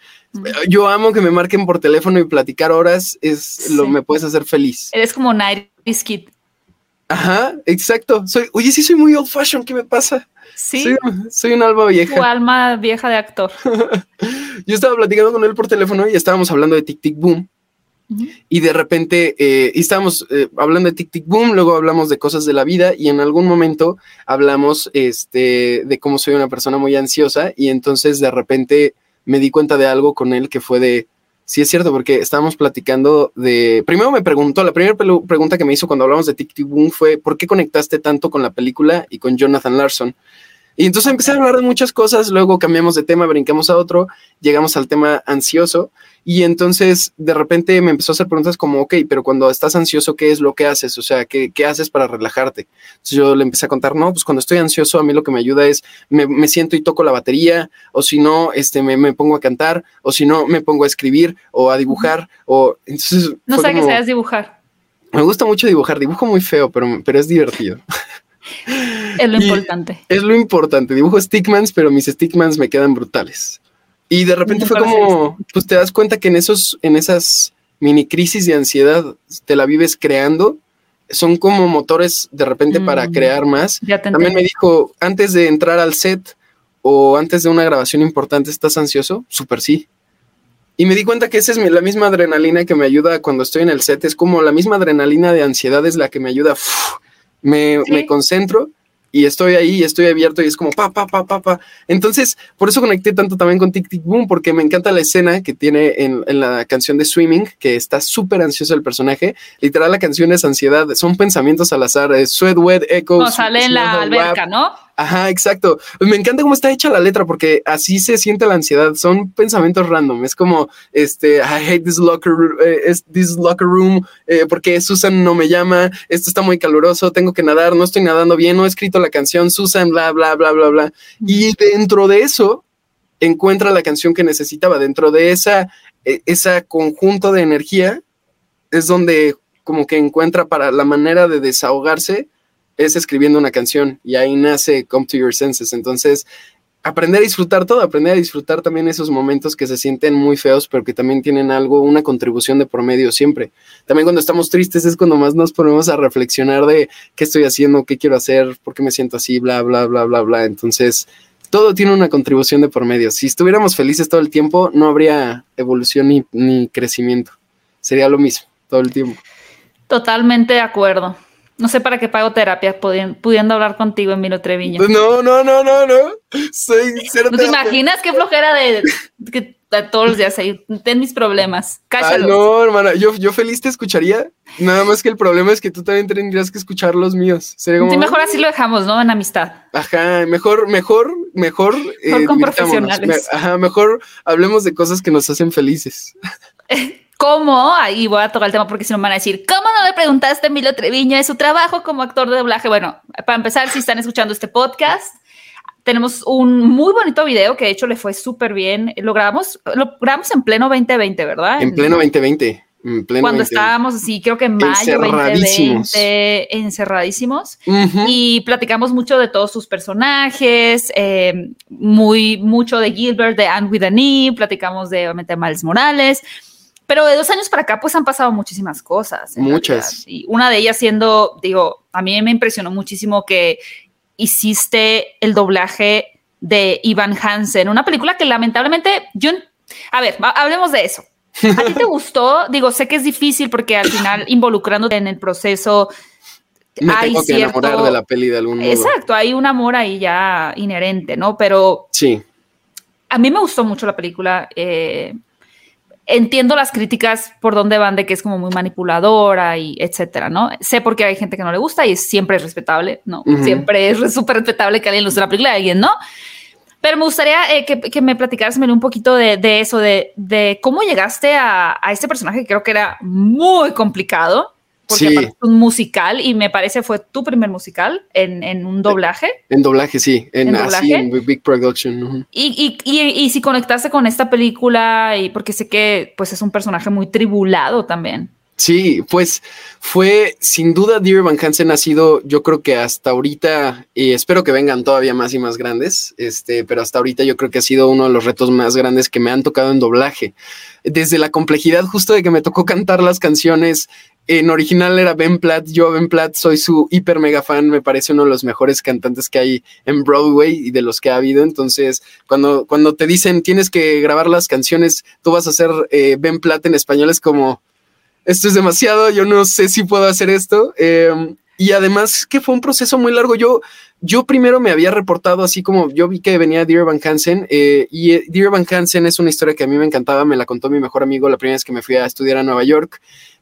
Yo amo que me marquen por teléfono y platicar horas. Es lo me puedes hacer feliz. Eres como Night Kid. Ajá, exacto. Soy, oye, sí soy muy old fashioned. ¿Qué me pasa? Sí. Soy, soy un alma vieja. Tu alma vieja de actor. Yo estaba platicando con él por teléfono y estábamos hablando de Tic Tic Boom. Y de repente eh, estábamos eh, hablando de Tic Tic Boom, luego hablamos de cosas de la vida y en algún momento hablamos este, de cómo soy una persona muy ansiosa y entonces de repente me di cuenta de algo con él que fue de, sí es cierto, porque estábamos platicando de, primero me preguntó, la primera pregunta que me hizo cuando hablamos de Tic Tic Boom fue, ¿por qué conectaste tanto con la película y con Jonathan Larson? Y entonces empecé a hablar de muchas cosas, luego cambiamos de tema, brincamos a otro, llegamos al tema ansioso y entonces de repente me empezó a hacer preguntas como, ok, pero cuando estás ansioso, ¿qué es lo que haces? O sea, ¿qué, qué haces para relajarte? Entonces yo le empecé a contar, no, pues cuando estoy ansioso a mí lo que me ayuda es, me, me siento y toco la batería, o si no, este, me, me, pongo a cantar, o si no, me pongo a escribir o a dibujar, o entonces... No sé qué sabes dibujar. Me gusta mucho dibujar, dibujo muy feo, pero, pero es divertido. Es lo importante. Es lo importante. Dibujo stickmans, pero mis stickmans me quedan brutales. Y de repente fue como, pues te das cuenta que en esos, en esas mini crisis de ansiedad te la vives creando. Son como motores de repente para mm. crear más. También me dijo, antes de entrar al set o antes de una grabación importante, ¿estás ansioso? Súper sí. Y me di cuenta que esa es la misma adrenalina que me ayuda cuando estoy en el set. Es como la misma adrenalina de ansiedad es la que me ayuda. me, me concentro y estoy ahí y estoy abierto y es como pa, pa, pa, pa, pa. Entonces, por eso conecté tanto también con Tic Tic Boom, porque me encanta la escena que tiene en, en la canción de Swimming, que está súper ansioso el personaje. Literal, la canción es ansiedad, son pensamientos al azar, es sweat, wet, echo. No, sale en la alberca, ¿no? Ajá, exacto. Me encanta cómo está hecha la letra porque así se siente la ansiedad. Son pensamientos random. Es como, este, I hate this locker, eh, this locker room eh, porque Susan no me llama. Esto está muy caluroso. Tengo que nadar. No estoy nadando bien. No he escrito la canción. Susan, bla, bla, bla, bla, bla. Y dentro de eso encuentra la canción que necesitaba. Dentro de esa, e, esa conjunto de energía es donde como que encuentra para la manera de desahogarse es escribiendo una canción y ahí nace Come to Your Senses. Entonces, aprender a disfrutar todo, aprender a disfrutar también esos momentos que se sienten muy feos, pero que también tienen algo, una contribución de por medio siempre. También cuando estamos tristes es cuando más nos ponemos a reflexionar de qué estoy haciendo, qué quiero hacer, por qué me siento así, bla, bla, bla, bla, bla. Entonces, todo tiene una contribución de por medio. Si estuviéramos felices todo el tiempo, no habría evolución ni, ni crecimiento. Sería lo mismo todo el tiempo. Totalmente de acuerdo. No sé para qué pago terapia pudiendo, hablar contigo, Emilio Treviño. No, no, no, no, no. Soy ¿No te imaginas qué flojera de, que todos los días ahí? Ten mis problemas. Cállalo. no, hermana, yo, yo feliz te escucharía. Nada más que el problema es que tú también tendrías que escuchar los míos. Sería mejor así lo dejamos, ¿no? En amistad. Ajá, mejor, mejor, mejor. Mejor con profesionales. Ajá, mejor hablemos de cosas que nos hacen felices. ¿Cómo? Ahí voy a tocar el tema porque si no me van a decir, ¿cómo no le preguntaste a Emilio Treviño de su trabajo como actor de doblaje? Bueno, para empezar, si están escuchando este podcast, tenemos un muy bonito video que de hecho le fue súper bien. Lo grabamos, lo grabamos en pleno 2020, ¿verdad? En pleno 2020. En pleno Cuando estábamos así, creo que en mayo 2020, encerradísimos. Y platicamos mucho de todos sus personajes, eh, muy, mucho de Gilbert, de Anne with a platicamos de, obviamente, Miles Morales. Pero de dos años para acá, pues han pasado muchísimas cosas. Muchas. Y una de ellas siendo, digo, a mí me impresionó muchísimo que hiciste el doblaje de Ivan Hansen, una película que lamentablemente yo, a ver, hablemos de eso. ¿A ti te gustó? Digo, sé que es difícil porque al final involucrándote en el proceso me tengo que enamorar de la peli de algún modo. Exacto, hay un amor ahí ya inherente, ¿no? Pero sí. A mí me gustó mucho la película. Eh, entiendo las críticas por dónde van de que es como muy manipuladora y etcétera, ¿no? Sé por qué hay gente que no le gusta y siempre es respetable, ¿no? Siempre es súper respetable que alguien le guste la película y alguien no. Pero me gustaría eh, que, me platicaras un poquito de, eso, de, cómo llegaste a, a, este personaje que creo que era muy complicado porque sí. es un musical y me parece fue tu primer musical en, un doblaje. En doblaje, sí, en, Así, en Big Production. y, y, y, si conectaste con esta película, y porque sé que pues es un personaje muy tribulado también. Sí, pues fue sin duda Dear Van Hansen ha sido, yo creo que hasta ahorita, y espero que vengan todavía más y más grandes, este, pero hasta ahorita yo creo que ha sido uno de los retos más grandes que me han tocado en doblaje. Desde la complejidad justo de que me tocó cantar las canciones en original era Ben Platt. Yo, Ben Platt, soy su hiper mega fan. Me parece uno de los mejores cantantes que hay en Broadway y de los que ha habido. Entonces, cuando, cuando te dicen tienes que grabar las canciones, tú vas a hacer eh, Ben Platt en español, es como, esto es demasiado. Yo no sé si puedo hacer esto. Em, y además que fue un proceso muy largo. Yo, yo primero me había reportado así como yo vi que venía Dear Van Hansen eh, y eh, Dear Van Hansen es una historia que a mí me encantaba. Me la contó mi mejor amigo la primera vez que me fui a estudiar a Nueva York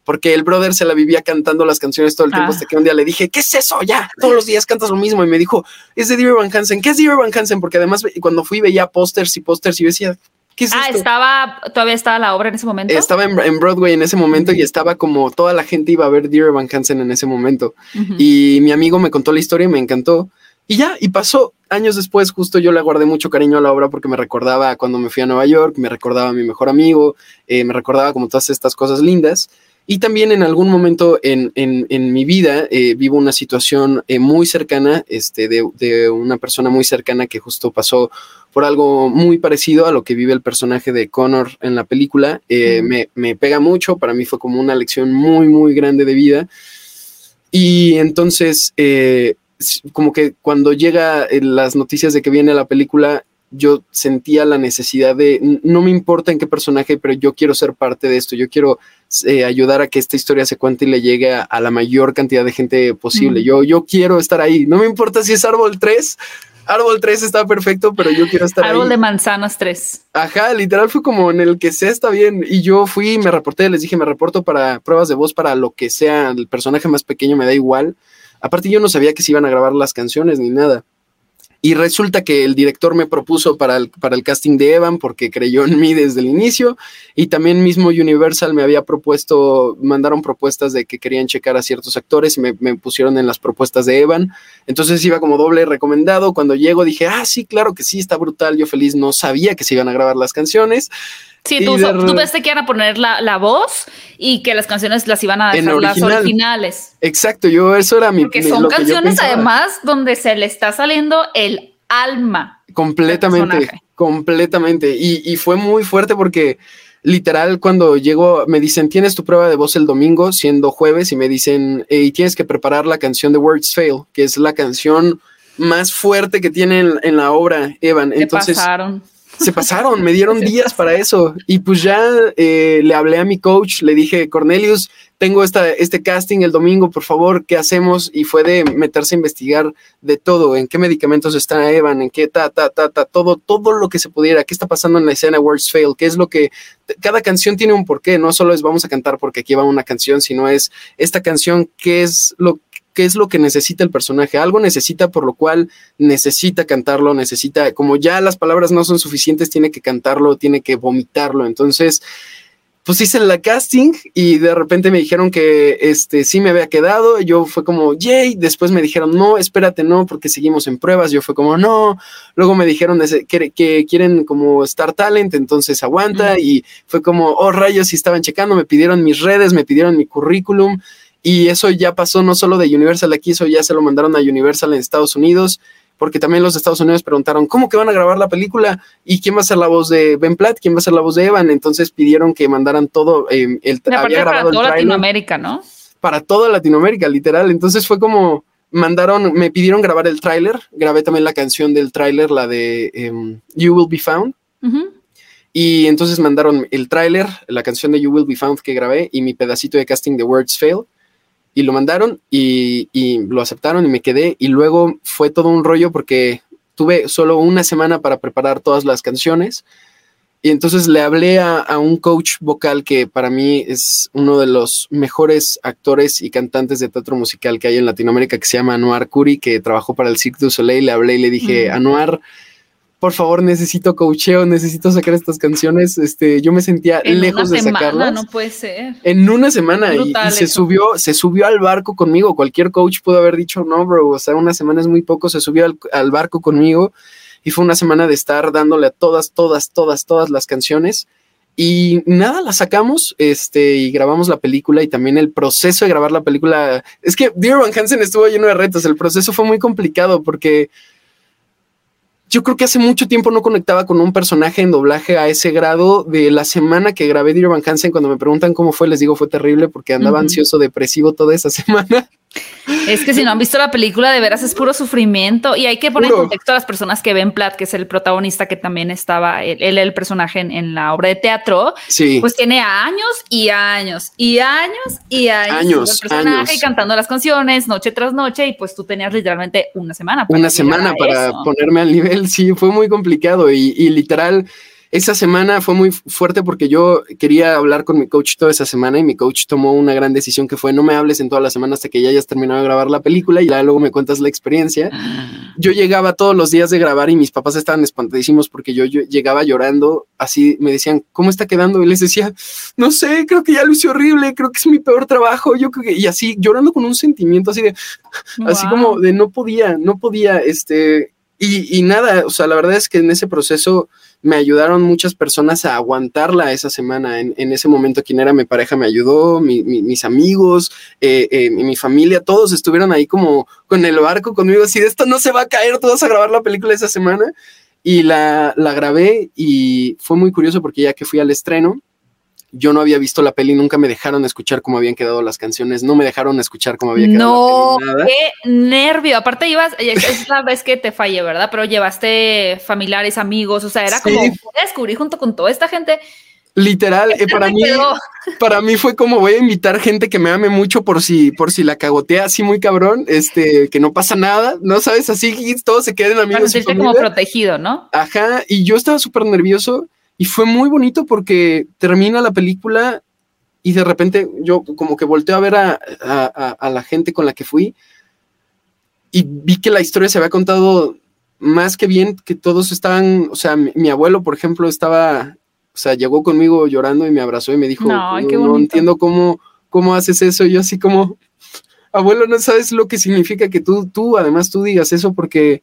porque el brother se la vivía cantando las canciones todo el tiempo, ah. hasta que un día le dije, ¿qué es eso? Ya, todos los días cantas lo mismo. Y me dijo, es de Dear Van Hansen. ¿Qué es Dear Van Hansen? Porque además cuando fui veía pósters y pósters y yo decía, ¿qué es ah, estaba, todavía estaba la obra en ese momento. Estaba en, Broadway en ese momento y estaba como toda la gente iba a ver Dear Van Hansen en ese momento. Y mi amigo me contó la historia y me encantó. Y ya, y pasó años después, justo yo le guardé mucho cariño a la obra porque me recordaba cuando me fui a Nueva York, me recordaba a mi mejor amigo, eh, me recordaba como todas estas cosas lindas. Y también en algún momento en, mi vida eh, vivo una situación eh, muy cercana, este, de, una persona muy cercana que justo pasó por algo muy parecido a lo que vive el personaje de Connor en la película. Eh, me, me, pega mucho, para mí fue como una lección muy, muy grande de vida. Y entonces, como que cuando llega las noticias de que viene la película, yo sentía la necesidad de, no me importa en qué personaje, pero yo quiero ser parte de esto, yo quiero eh, ayudar a que esta historia se cuente y le llegue a, la mayor cantidad de gente posible. Yo, yo quiero estar ahí, no me importa si es árbol 3, árbol 3 está perfecto, pero yo quiero estar ahí. Árbol de manzanas 3. Ajá, literal fue como en el que sea está bien. Y yo fui, me reporté, les dije, me reporto para pruebas de voz para lo que sea, el personaje más pequeño me da igual. Aparte yo no sabía que se iban a grabar las canciones ni nada. Y resulta que el director me propuso para el, para el casting de Evan porque creyó en mí desde el inicio. Y también mismo Universal me había propuesto, mandaron propuestas de que querían checar a ciertos actores y me, me pusieron en las propuestas de Evan. Entonces iba como doble recomendado. Cuando llego dije, ah, sí, claro que sí, está brutal. Yo feliz, no sabía que se iban a grabar las canciones. Sí, tú, tú que iban a poner la, la, voz y que las canciones las iban a dejar las originales. Exacto, yo eso era mi Porque son canciones además donde se le está saliendo el alma. Completamente, completamente. Y, y fue muy fuerte porque literal cuando llego me dicen tienes tu prueba de voz el domingo siendo jueves y me dicen y tienes que preparar la canción de Words Fail que es la canción más fuerte que tiene en, la obra Evan entonces pasaron se pasaron, me dieron días para eso. Y pues ya eh, le hablé a mi coach, le dije, Cornelius, tengo esta, este casting el domingo, por favor, ¿qué hacemos? Y fue de meterse a investigar de todo, en qué medicamentos está Evan, en qué ta, ta, ta, ta, todo, todo lo que se pudiera, qué está pasando en la escena Words Fail, qué es lo que, cada canción tiene un porqué, no solo es vamos a cantar porque aquí va una canción, sino es esta canción, qué es lo qué es lo que necesita el personaje. Algo necesita por lo cual necesita cantarlo, necesita, como ya las palabras no son suficientes, tiene que cantarlo, tiene que vomitarlo. Entonces, pues hice la casting y de repente me dijeron que este sí me había quedado. Yo fue como, yay. Después me dijeron, no, espérate, no, porque seguimos en pruebas. Yo fue como, no. Luego me dijeron que, que quieren como Star Talent, entonces aguanta. Y fue como, oh rayos, y estaban checando, me pidieron mis redes, me pidieron mi currículum. Y eso ya pasó no solo de Universal aquí, eso ya se lo mandaron a Universal en Estados Unidos, porque también los de Estados Unidos preguntaron, ¿cómo que van a grabar la película? ¿Y quién va a ser la voz de Ben Platt? ¿Quién va a ser la voz de Evan? Entonces pidieron que mandaran todo. Eh, el, había para toda Latinoamérica, ¿no? Para toda Latinoamérica, literal. Entonces fue como, mandaron, me pidieron grabar el tráiler, grabé también la canción del tráiler, la de em, You Will Be Found. Y entonces mandaron el tráiler, la canción de You Will Be Found que grabé y mi pedacito de casting de Words Fail. Y lo mandaron y, y lo aceptaron y me quedé. Y luego fue todo un rollo porque tuve solo una semana para preparar todas las canciones. Y entonces le hablé a, a, un coach vocal que para mí es uno de los mejores actores y cantantes de teatro musical que hay en Latinoamérica, que se llama Anuar Curi, que trabajó para el Cirque du Soleil. Le hablé y le dije, Anuar, por favor, necesito coacheo, necesito sacar estas canciones. Este, yo me sentía lejos de sacarlas. No puede ser. En una semana y, se subió, se subió al barco conmigo. Cualquier coach pudo haber dicho, no, bro, o sea, una semana es muy poco. Se subió al, al barco conmigo y fue una semana de estar dándole a todas, todas, todas, todas las canciones. Y nada, la sacamos este, y grabamos la película y también el proceso de grabar la película. Es que Dear Van Hansen estuvo lleno de retos. El proceso fue muy complicado porque yo creo que hace mucho tiempo no conectaba con un personaje en doblaje a ese grado de la semana que grabé Dear Van Hansen. Cuando me preguntan cómo fue, les digo fue terrible porque andaba ansioso, depresivo toda esa semana. Es que si no han visto la película, de veras es puro sufrimiento y hay que poner en contexto a las personas que ven Platt, que es el protagonista que también estaba, él, el personaje en, la obra de teatro. Sí. Pues tiene años y años y años y años. Años. El personaje y cantando las canciones noche tras noche y pues tú tenías literalmente una semana. una semana para ponerme al nivel. Sí, fue muy complicado y, y literal esa semana fue muy fuerte porque yo quería hablar con mi coach toda esa semana y mi coach tomó una gran decisión que fue no me hables en toda la semana hasta que ya hayas terminado de grabar la película y ya luego me cuentas la experiencia. Ah. Yo llegaba todos los días de grabar y mis papás estaban espantadísimos porque yo, llegaba llorando, así me decían, ¿cómo está quedando? Y les decía, no sé, creo que ya lo hice horrible, creo que es mi peor trabajo, yo creo que, y así llorando con un sentimiento así de, así como de no podía, no podía, este, y, y nada, o sea, la verdad es que en ese proceso me ayudaron muchas personas a aguantarla esa semana. En, ese momento, quien era mi pareja me ayudó, mis amigos, eh, eh, mi familia, todos estuvieron ahí como con el barco conmigo, así de esto no se va a caer, todos a grabar la película esa semana. Y la, la grabé y fue muy curioso porque ya que fui al estreno, yo no había visto la peli, nunca me dejaron escuchar cómo habían quedado las canciones, no me dejaron escuchar cómo había quedado no, la peli. qué nervio. Aparte ibas, es la vez que te fallé, ¿verdad? Pero llevaste familiares, amigos, o sea, era como descubrir junto con toda esta gente. Literal, eh, para mí, para mí fue como voy a invitar gente que me ame mucho por si, por si la cagotea así muy cabrón, este, que no pasa nada, no sabes, así todos se queden amigos. Para como protegido, ¿no? Ajá, y yo estaba súper nervioso y fue muy bonito porque termina la película y de repente yo como que volteo a ver a, la gente con la que fui y vi que la historia se había contado más que bien, que todos estaban, o sea, mi, abuelo, por ejemplo, estaba, o sea, llegó conmigo llorando y me abrazó y me dijo, no, no, entiendo cómo, cómo haces eso. Y yo así como, abuelo, no sabes lo que significa que tú, tú, además tú digas eso porque,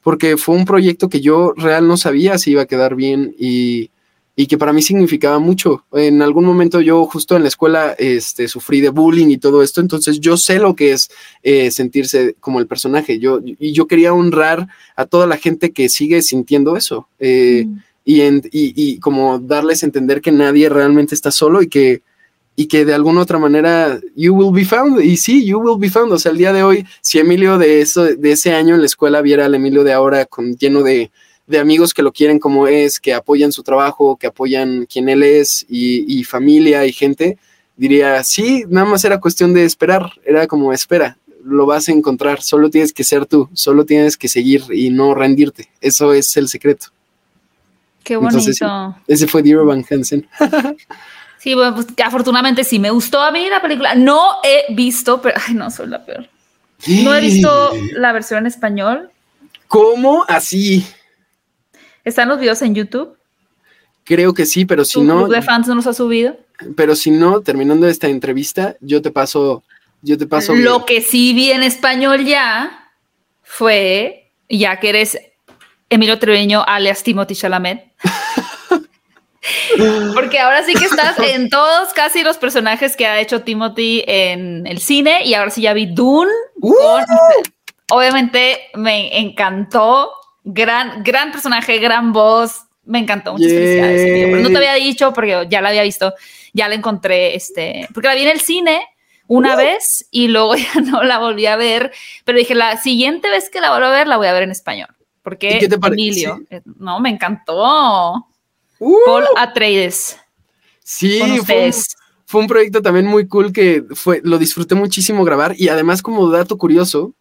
porque fue un proyecto que yo real no sabía si iba a quedar bien y, y que para mí significaba mucho. En algún momento yo justo en la escuela este, sufrí de bullying y todo esto, entonces yo sé lo que es eh, sentirse como el personaje. Yo, y yo quería honrar a toda la gente que sigue sintiendo eso eh, mm. y, y, y, como darles a entender que nadie realmente está solo y que, y que de alguna otra manera you will be found. Y sí, you will be found. O sea, el día de hoy, si Emilio de, eso, de ese año en la escuela viera al Emilio de ahora con, lleno de de amigos que lo quieren como es, que apoyan su trabajo, que apoyan quien él es y, familia y gente, diría, sí, nada más era cuestión de esperar, era como espera, lo vas a encontrar, solo tienes que ser tú, solo tienes que seguir y no rendirte, eso es el secreto. Qué bonito. ese fue Dear Van Hansen. sí, bueno, pues afortunadamente sí me gustó a mí la película. No he visto, pero ay, no, soy la peor. No he visto la versión en español. ¿Cómo así? ¿Están los videos en YouTube? Creo que sí, pero si no. De fans no los ha subido? Pero si no, terminando esta entrevista, yo te paso. Yo te paso. Lo que sí vi en español ya fue, ya que eres Emilio Treviño alias Timothy Chalamet. Porque ahora sí que estás en todos casi los personajes que ha hecho Timothy en el cine y ahora sí ya vi Dune. ¡Uh! obviamente me encantó Gran, gran personaje, gran voz. Me encantó. Muchas felicidades. Pero no te había dicho porque ya la había visto. Ya la encontré, este, porque la vi en el cine una uh. vez y luego ya no la volví a ver. Pero dije, la siguiente vez que la vuelva a ver, la voy a ver en español. Porque qué te Emilio, eh, no, me encantó. Uh. Paul Atreides. Sí, fue un, fue un, proyecto también muy cool que fue, lo disfruté muchísimo grabar y además como dato curioso,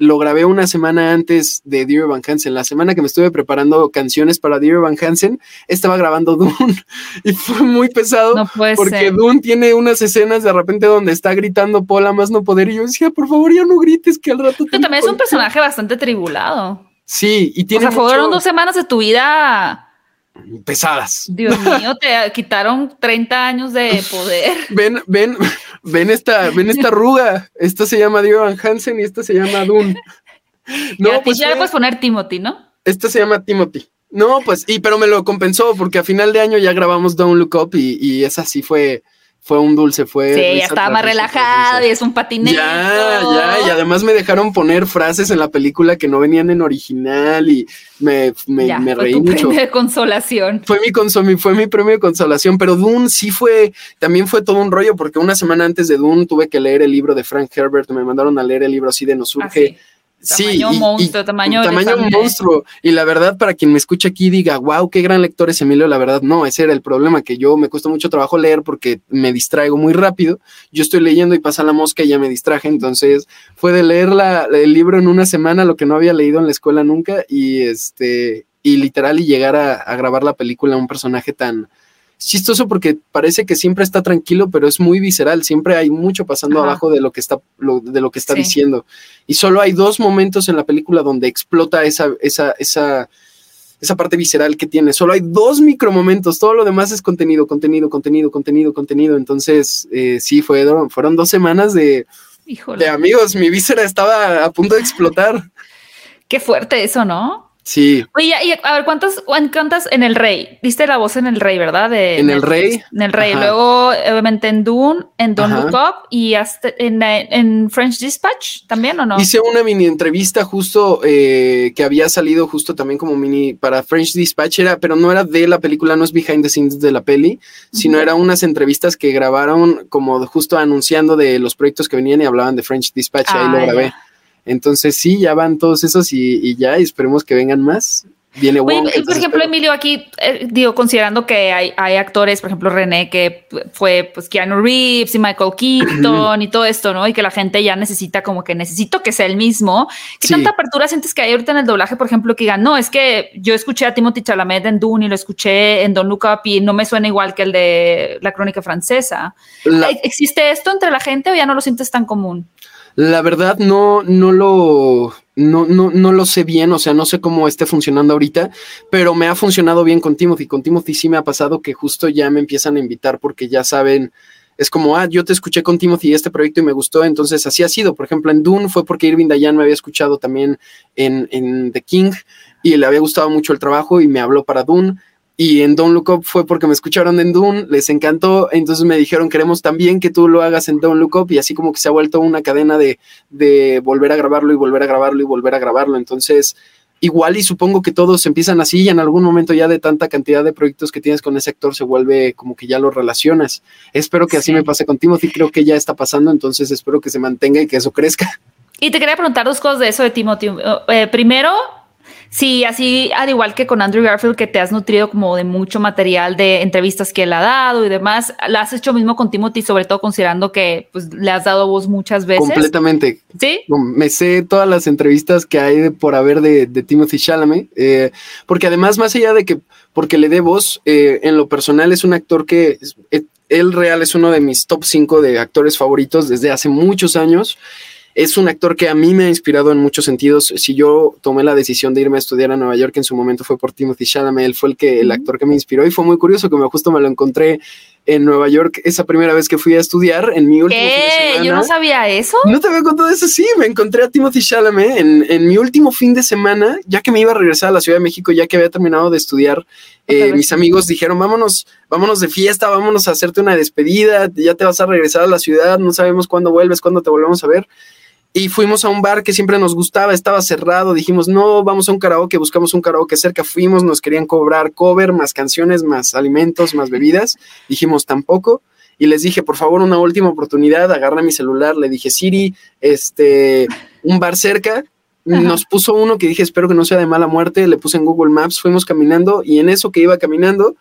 lo grabé una semana antes de Dear Van Hansen. La semana que me estuve preparando canciones para Dear Van Hansen, estaba grabando Dune y fue muy pesado porque Dune tiene unas escenas de repente donde está gritando Pola más no poder y yo decía, por favor, ya no grites que al rato... Pero también es un personaje bastante tribulado. Sí, y tiene... O sea, fueron dos semanas de tu vida pesadas. Dios mío, te quitaron 30 años de poder. ven, ven, ven esta, ven esta arruga. Esta se llama Dio Van Hansen y esta se llama Dune. No, ya, pues ya le puedes poner Timothy, ¿no? Esta se llama Timothy. No, pues, y pero me lo compensó porque a final de año ya grabamos Don't Look Up y, y esa sí fue fue un dulce, fue. Sí, ya estaba más relajado y es un patinete. Ya, ya, y además me dejaron poner frases en la película que no venían en original y me, me, me reí tu mucho. Premio de consolación. Fue mi, fue mi premio de consolación, pero Dune sí fue, también fue todo un rollo porque una semana antes de Dune tuve que leer el libro de Frank Herbert, me mandaron a leer el libro así de Nos ah, sí, monstruo, tamaño, tamaño monstruo. Y la verdad, para quien me escucha aquí diga, wow, qué gran lector es Emilio, la verdad, no, ese era el problema, que yo me cuesta mucho trabajo leer porque me distraigo muy rápido. Yo estoy leyendo y pasa la mosca y ya me distraje. Entonces, fue de leer el libro en una semana, lo que no había leído en la escuela nunca, y este, y literal, y llegar a, a grabar la película un personaje tan, chistoso porque parece que siempre está tranquilo, pero es muy visceral, siempre hay mucho pasando abajo de lo que está, de lo que está diciendo. Y solo hay dos momentos en la película donde explota esa, esa, esa, esa parte visceral que tiene. Solo hay dos micromomentos, todo lo demás es contenido, contenido, contenido, contenido, contenido. Entonces, eh, sí, fue, fueron dos semanas de, de amigos, mi víscera estaba a punto de explotar. Qué fuerte eso, ¿no? Sí. Oye, y a ver, ¿cuántas, ¿cuántas en el Rey? Diste la voz en el Rey, ¿verdad? en el Rey. En el Rey. Luego, obviamente, en Dune, en Don't Look Up y hasta en, en, French Dispatch también, ¿o no? Hice una mini entrevista justo eh, que había salido justo también como mini para French Dispatch, era, pero no era de la película, no es behind the scenes de la peli, sino era unas entrevistas que grabaron como justo anunciando de los proyectos que venían y hablaban de French Dispatch, ahí lo ah, grabé. Entonces sí, ya van todos esos y, ya, esperemos que vengan más. Viene Wong, por ejemplo, Emilio, aquí eh, digo, considerando que hay, actores, por ejemplo, René, que fue pues Keanu Reeves y Michael Keaton y todo esto, ¿no? Y que la gente ya necesita como que necesito que sea el mismo. ¿Qué tanta apertura sientes que hay ahorita en el doblaje, por ejemplo, que digan, no, es que yo escuché a Timothy Chalamet en Dune y lo escuché en Don Look Up y no me suena igual que el de la crónica francesa. ¿Existe esto entre la gente o ya no lo sientes tan común? La verdad no, no lo, no, no, no lo sé bien, o sea, no sé cómo esté funcionando ahorita, pero me ha funcionado bien con Timothy. Con Timothy sí me ha pasado que justo ya me empiezan a invitar porque ya saben, es como, ah, yo te escuché con Timothy este proyecto y me gustó, entonces así ha sido. Por ejemplo, en Dune fue porque Irving Dayan me había escuchado también en, en The King y le había gustado mucho el trabajo y me habló para Dune. Y en Don't Look Up fue porque me escucharon en Dune, les encantó, entonces me dijeron, queremos también que tú lo hagas en Don't Look Up, y así como que se ha vuelto una cadena de, de volver a grabarlo y volver a grabarlo y volver a grabarlo. Entonces, igual y supongo que todos empiezan así y en algún momento ya de tanta cantidad de proyectos que tienes con ese actor se vuelve como que ya lo relacionas. Espero que así me pase con Timothy, creo que ya está pasando, entonces espero que se mantenga y que eso crezca. Y te quería preguntar dos cosas de eso de Timothy. Eh, primero, Sí, así al igual que con Andrew Garfield, que te has nutrido como de mucho material de entrevistas que él ha dado y demás, lo has hecho mismo con Timothy, sobre todo considerando que pues, le has dado voz muchas veces. Completamente. Sí. Me sé todas las entrevistas que hay por haber de, Timothy Chalamet, eh, porque además, más allá de que porque le dé voz, eh, en lo personal es un actor que eh, él real es uno de mis top 5 de actores favoritos desde hace muchos años es un actor que a mí me ha inspirado en muchos sentidos. Si yo tomé la decisión de irme a estudiar a Nueva York, en su momento fue por Timothy Chalamet, él fue el, que, el actor que me inspiró y fue muy curioso que me, justo me lo encontré en Nueva York esa primera vez que fui a estudiar en mi último fin de semana. Yo no sabía eso. No te había contado eso, sí, me encontré a Timothy Chalamet en, en, mi último fin de semana, ya que me iba a regresar a la Ciudad de México, ya que había terminado de estudiar. Eh, mis amigos dijeron, vámonos, vámonos de fiesta, vámonos a hacerte una despedida, ya te vas a regresar a la ciudad, no sabemos cuándo vuelves, cuándo te volvemos a ver y fuimos a un bar que siempre nos gustaba, estaba cerrado, dijimos, no, vamos a un karaoke, buscamos un karaoke cerca, fuimos, nos querían cobrar cover, más canciones, más alimentos, más bebidas, dijimos tampoco, y les dije, por favor, una última oportunidad, agarra mi celular, le dije, Siri, este, un bar cerca, nos puso uno que dije, espero que no sea de mala muerte, le puse en Google Maps, fuimos caminando y en eso que iba caminando,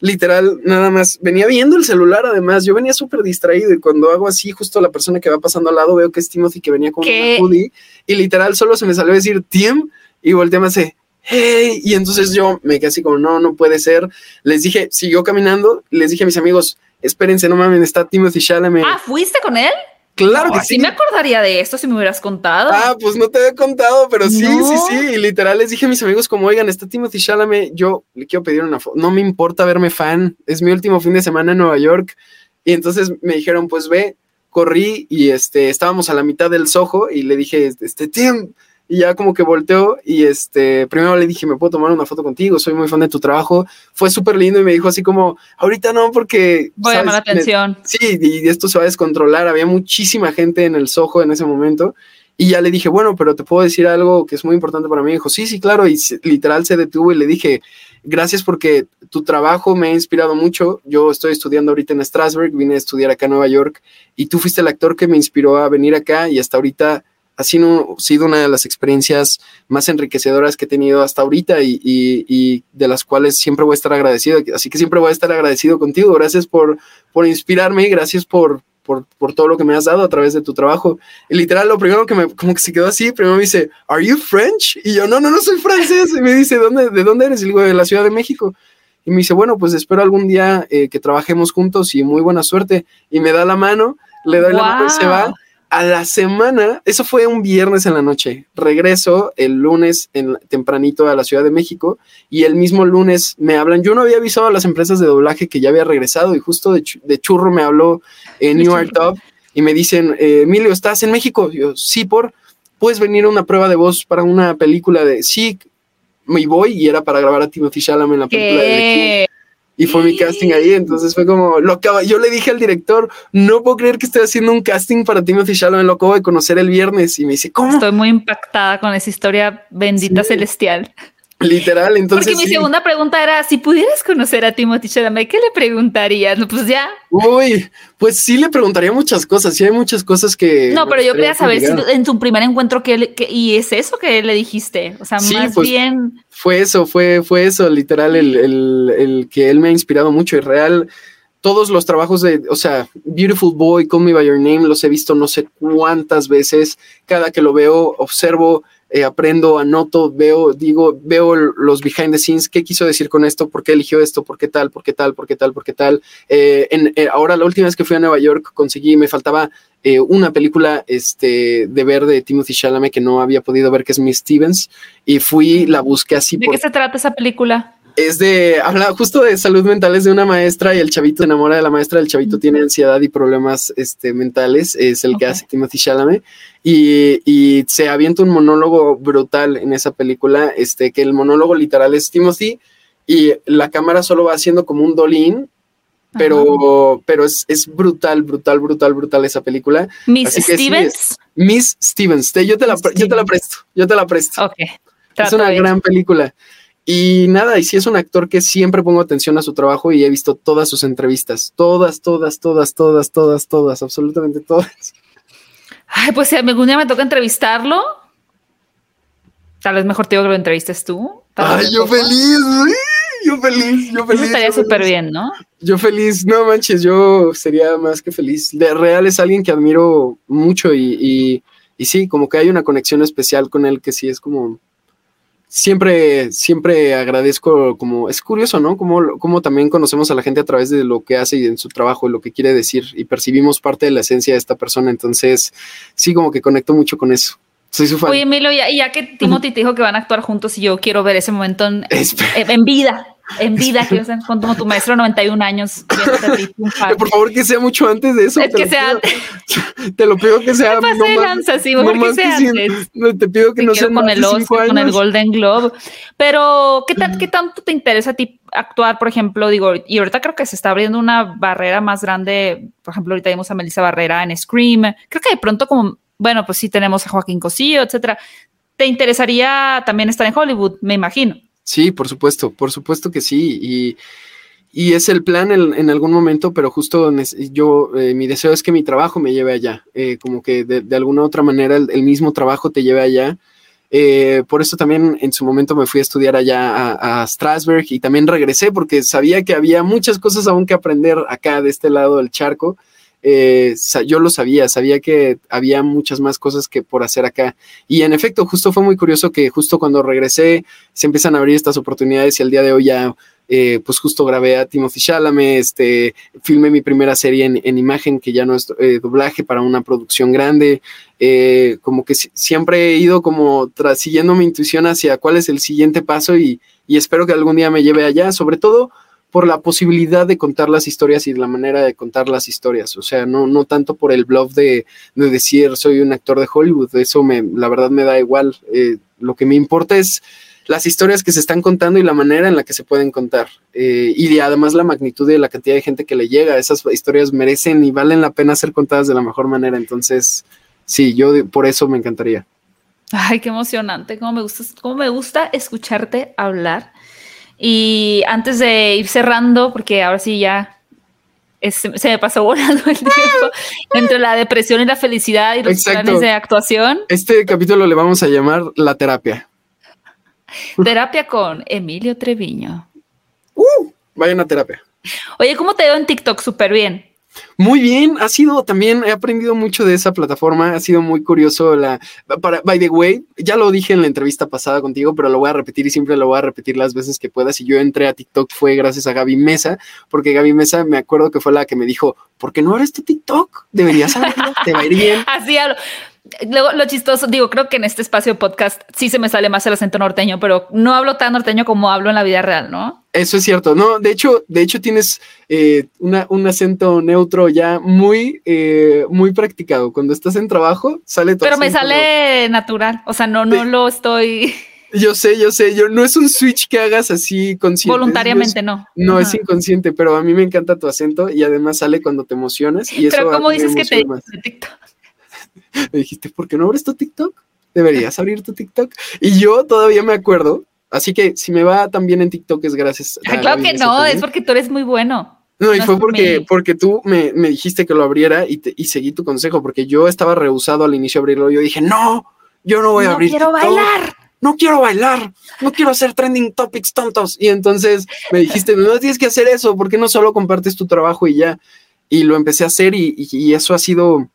literal, nada más, venía viendo el celular además, yo venía súper distraído y cuando hago así, justo la persona que va pasando al lado, veo que es Timothy que venía con un hoodie y literal solo se me salió a decir Tim y volteé me hace, hey, y entonces yo me quedé así como, no, no puede ser, les dije, siguió caminando, les dije a mis amigos, espérense, no mames, está Timothy Chalamet. Ah, ¿fuiste con él? Claro que sí. me acordaría de esto si me hubieras contado. Ah, pues no te había contado, pero sí, sí, sí. Y literal les dije a mis amigos como, oigan, está Timothy Chalamet, yo le quiero pedir una foto. No me importa verme fan, es mi último fin de semana en Nueva York. Y entonces me dijeron, pues ve, corrí y este, estábamos a la mitad del Soho y le dije, este, Tim, y ya como que volteó y este, primero le dije, ¿me puedo tomar una foto contigo? Soy muy fan de tu trabajo. Fue súper lindo y me dijo así como, ahorita no, porque... Voy a llamar la atención. sí, y esto se va a descontrolar. Había muchísima gente en el Soho en ese momento. Y ya le dije, bueno, pero te puedo decir algo que es muy importante para mí. dijo, sí, sí, claro. Y literal se detuvo y le dije, gracias porque tu trabajo me ha inspirado mucho. Yo estoy estudiando ahorita en Strasbourg, vine a estudiar acá en Nueva York y tú fuiste el actor que me inspiró a venir acá y hasta ahorita ha sido, sido, una de las experiencias más enriquecedoras que he tenido hasta ahorita y, de las cuales siempre voy a estar agradecido. Así que siempre voy a estar agradecido contigo. Gracias por, por inspirarme, gracias por, por, todo lo que me has dado a través de tu trabajo. Y literal, lo primero que me, como que se quedó así, primero me dice, ¿Are you French? Y yo, no, no, no soy francés. Y me dice, ¿dónde, ¿de dónde eres? Y digo, de la Ciudad de México. Y me dice, bueno, pues espero algún día eh, que trabajemos juntos y muy buena suerte. Y me da la mano, le doy la mano y se va a la semana, eso fue un viernes en la noche, regreso el lunes en, tempranito a la Ciudad de México y el mismo lunes me hablan, yo no había avisado a las empresas de doblaje que ya había regresado y justo de, churro me habló en New York Top y me dicen, eh, Emilio, ¿estás en México? yo, sí, por, puedes venir a una prueba de voz para una película de, sí, me voy y era para grabar a Timothy Chalamet en la película de y fue mi casting ahí, entonces fue como, lo yo le dije al director, no puedo creer que estoy haciendo un casting para Timothy Chalamet, lo acabo de conocer el viernes, y me dice, ¿cómo? Estoy muy impactada con esa historia bendita celestial. Literal, entonces. Porque mi segunda pregunta era: si pudieras conocer a Timothy Chalamet, ¿qué le preguntarías? Pues ya. Uy, pues sí le preguntaría muchas cosas. Sí, hay muchas cosas que. No, pero yo quería saber si en tu primer encuentro que, y es eso que le dijiste. O sea, más pues, bien. Fue eso, fue, fue eso, literal, el, el, que él me ha inspirado mucho y real todos los trabajos de, o sea, Beautiful Boy, Call Me By Your Name, los he visto no sé cuántas veces. Cada que lo veo, observo eh, aprendo, anoto, veo, digo, veo los behind the scenes, qué quiso decir con esto, por qué eligió esto, por qué tal, por qué tal, por qué tal, por qué tal. Eh, en, eh, ahora, la última vez que fui a Nueva York, conseguí, me faltaba una película este, de ver de Timothy Chalamet que no había podido ver, que es Miss Stevens, y fui, la busqué así. ¿De qué se trata esa película? Es de, habla justo de salud mental, es de una maestra y el chavito se enamora de la maestra, el chavito tiene ansiedad y problemas este, mentales, es el que hace Timothy Chalamet, y, y, se avienta un monólogo brutal en esa película, este, que el monólogo literal es Timothy y la cámara solo va haciendo como un dolín, pero, pero es, es, brutal, brutal, brutal, brutal esa película. Miss Stevens. Miss Stevens, yo, te la, yo te la presto, yo te la presto. Es una gran película. Y nada, y sí es un actor que siempre pongo atención a su trabajo y he visto todas sus entrevistas, todas, todas, todas, todas, todas, todas, absolutamente todas. Ay, pues si algún día me toca entrevistarlo, tal vez mejor te digo que lo entrevistes tú. Ay, yo feliz, yo feliz, yo feliz. estaría súper bien, ¿no? Yo feliz, no manches, yo sería más que feliz. De real es alguien que admiro mucho y, y, y sí, como que hay una conexión especial con él que sí es como siempre, siempre agradezco, como es curioso, ¿no? Como, como también conocemos a la gente a través de lo que hace y en su trabajo, y lo que quiere decir, y percibimos parte de la esencia de esta persona. Entonces, sí, como que conecto mucho con eso. Soy su fan. Oye, Milo, ya, ya que Timothy te dijo que van a actuar juntos y yo quiero ver ese momento en, en vida en vida, que sean como tu maestro 91 años. Por favor, que sea mucho antes de eso. Es que sea Te lo pido que sea. No más, lanza, sí, no que sea no, te pido que no sea con el Oscar, con el Golden Globe. Pero, ¿qué, ¿qué tanto te interesa a ti actuar, por ejemplo? Digo, y ahorita creo que se está abriendo una barrera más grande. Por ejemplo, ahorita vimos a Melissa Barrera en Scream. Creo que de pronto, como, bueno, pues sí tenemos a Joaquín Cosillo, etcétera. ¿Te interesaría también estar en Hollywood? Me imagino. Sí, por supuesto, por supuesto que sí. Y, y es el plan en, algún momento, pero justo yo, eh, mi deseo es que mi trabajo me lleve allá, eh, como que de, alguna otra manera el, mismo trabajo te lleve allá. Eh, por eso también en su momento me fui a estudiar allá a, Strasbourg y también regresé porque sabía que había muchas cosas aún que aprender acá de este lado del charco. Eh, yo lo sabía, sabía que había muchas más cosas que por hacer acá. Y en efecto, justo fue muy curioso que justo cuando regresé se empiezan a abrir estas oportunidades y al día de hoy ya eh, pues justo grabé a Timothy Chalamet, este, filmé mi primera serie en, imagen que ya no es eh, doblaje para una producción grande, eh, como que siempre he ido como siguiendo mi intuición hacia cuál es el siguiente paso y, espero que algún día me lleve allá, sobre todo por la posibilidad de contar las historias y la manera de contar las historias, o sea, no, no tanto por el bluff de, de decir soy un actor de Hollywood, eso me, la verdad me da igual, lo que me importa es las historias que se están contando y la manera en la que se pueden contar. Eh, y además la magnitud de la cantidad de gente que le llega. Esas historias merecen y valen la pena ser contadas de la mejor manera. Entonces, sí, yo por eso me encantaría. Ay, qué emocionante. Cómo me gusta, cómo me gusta escucharte hablar. Y antes de ir cerrando, porque ahora sí ya se me pasó volando el tiempo entre la depresión y la felicidad y los planes de actuación. Este capítulo le vamos a llamar La terapia. Terapia con Emilio Treviño. Uh, vayan a terapia. Oye, ¿cómo te veo en TikTok? Súper bien. Muy bien, ha sido también, he aprendido mucho de esa plataforma, ha sido muy curioso la, para, by the way, ya lo dije en la entrevista pasada contigo, pero lo voy a repetir y siempre lo voy a repetir las veces que pueda. Si yo entré a TikTok fue gracias a Gaby Mesa, porque Gaby Mesa me acuerdo que fue la que me dijo, ¿por qué no eres tu TikTok? Deberías saberlo, te va a ir bien. Así hablo. Luego, lo chistoso, digo, creo que en este espacio podcast sí se me sale más el acento norteño, pero no hablo tan norteño como hablo en la vida real, ¿no? Eso es cierto. No, de hecho, de hecho tienes eh, un acento neutro ya muy, eh, muy practicado. Cuando estás en trabajo, sale todo. Pero me sale natural. O sea, no, no lo estoy. Yo sé, yo sé, yo no es un switch que hagas así consciente. Voluntariamente no. No, es inconsciente, pero a mí me encanta tu acento y además sale cuando te emocionas. Y pero ¿cómo dices que te TikTok? me dijiste, ¿por qué no abres tu TikTok? Deberías abrir tu TikTok. Y yo todavía me acuerdo, así que si me va tan bien en TikTok es gracias a... claro que no, es porque tú eres muy bueno. No, y fue porque, porque tú me, dijiste que lo abriera y, y seguí tu consejo, porque yo estaba rehusado al inicio a abrirlo. Yo dije, no, yo no voy a abrir. No quiero bailar. No quiero bailar, no quiero hacer trending topics tontos. Y entonces me dijiste, no tienes que hacer eso, porque no solo compartes tu trabajo y ya. Y lo empecé a hacer y eso ha sido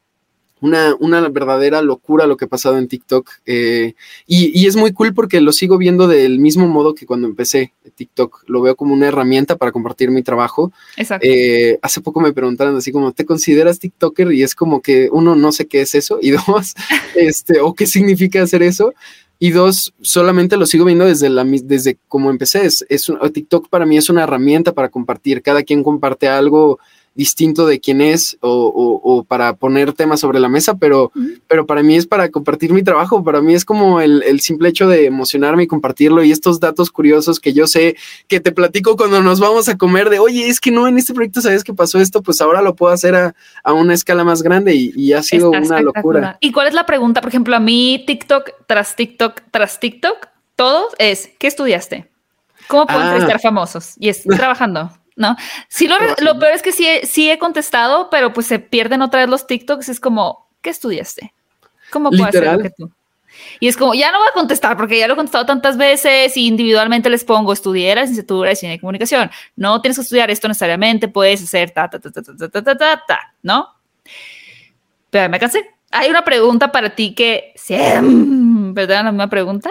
una, una, verdadera locura lo que ha pasado en TikTok. Eh, y, es muy cool porque lo sigo viendo del mismo modo que cuando empecé TikTok. Lo veo como una herramienta para compartir mi trabajo. Exacto. Eh, hace poco me preguntaron así como, ¿te consideras TikToker? Y es como que uno no sé qué es eso. Y dos, este, o qué significa hacer eso. Y dos, solamente lo sigo viendo desde, la, desde como empecé. Es, es TikTok para mí es una herramienta para compartir. Cada quien comparte algo distinto de quién es o, para poner temas sobre la mesa, pero, pero para mí es para compartir mi trabajo, para mí es como el, simple hecho de emocionarme y compartirlo y estos datos curiosos que yo sé que te platico cuando nos vamos a comer de, oye, es que no, en este proyecto sabes que pasó esto, pues ahora lo puedo hacer a, una escala más grande y, ha sido una locura. ¿Y cuál es la pregunta? Por ejemplo, a mí TikTok tras TikTok tras TikTok, todo es, ¿qué estudiaste? ¿Cómo pueden ah. estar famosos? Y es trabajando. ¿No? Sí, lo, lo, peor es que sí, sí he contestado, pero pues se pierden otra vez los TikToks. Es como, ¿qué estudiaste? ¿Cómo puedo hacer lo que tú? Y es como, ya no voy a contestar porque ya lo he contestado tantas veces y individualmente les pongo, estudiar licenciatura de cine y comunicación. No tienes que estudiar esto necesariamente, puedes hacer ta, ta, ta, ta, ta, ta, ta, ta, ta, ¿no? Pero me cansé. Hay una pregunta para ti que siempre te la misma pregunta.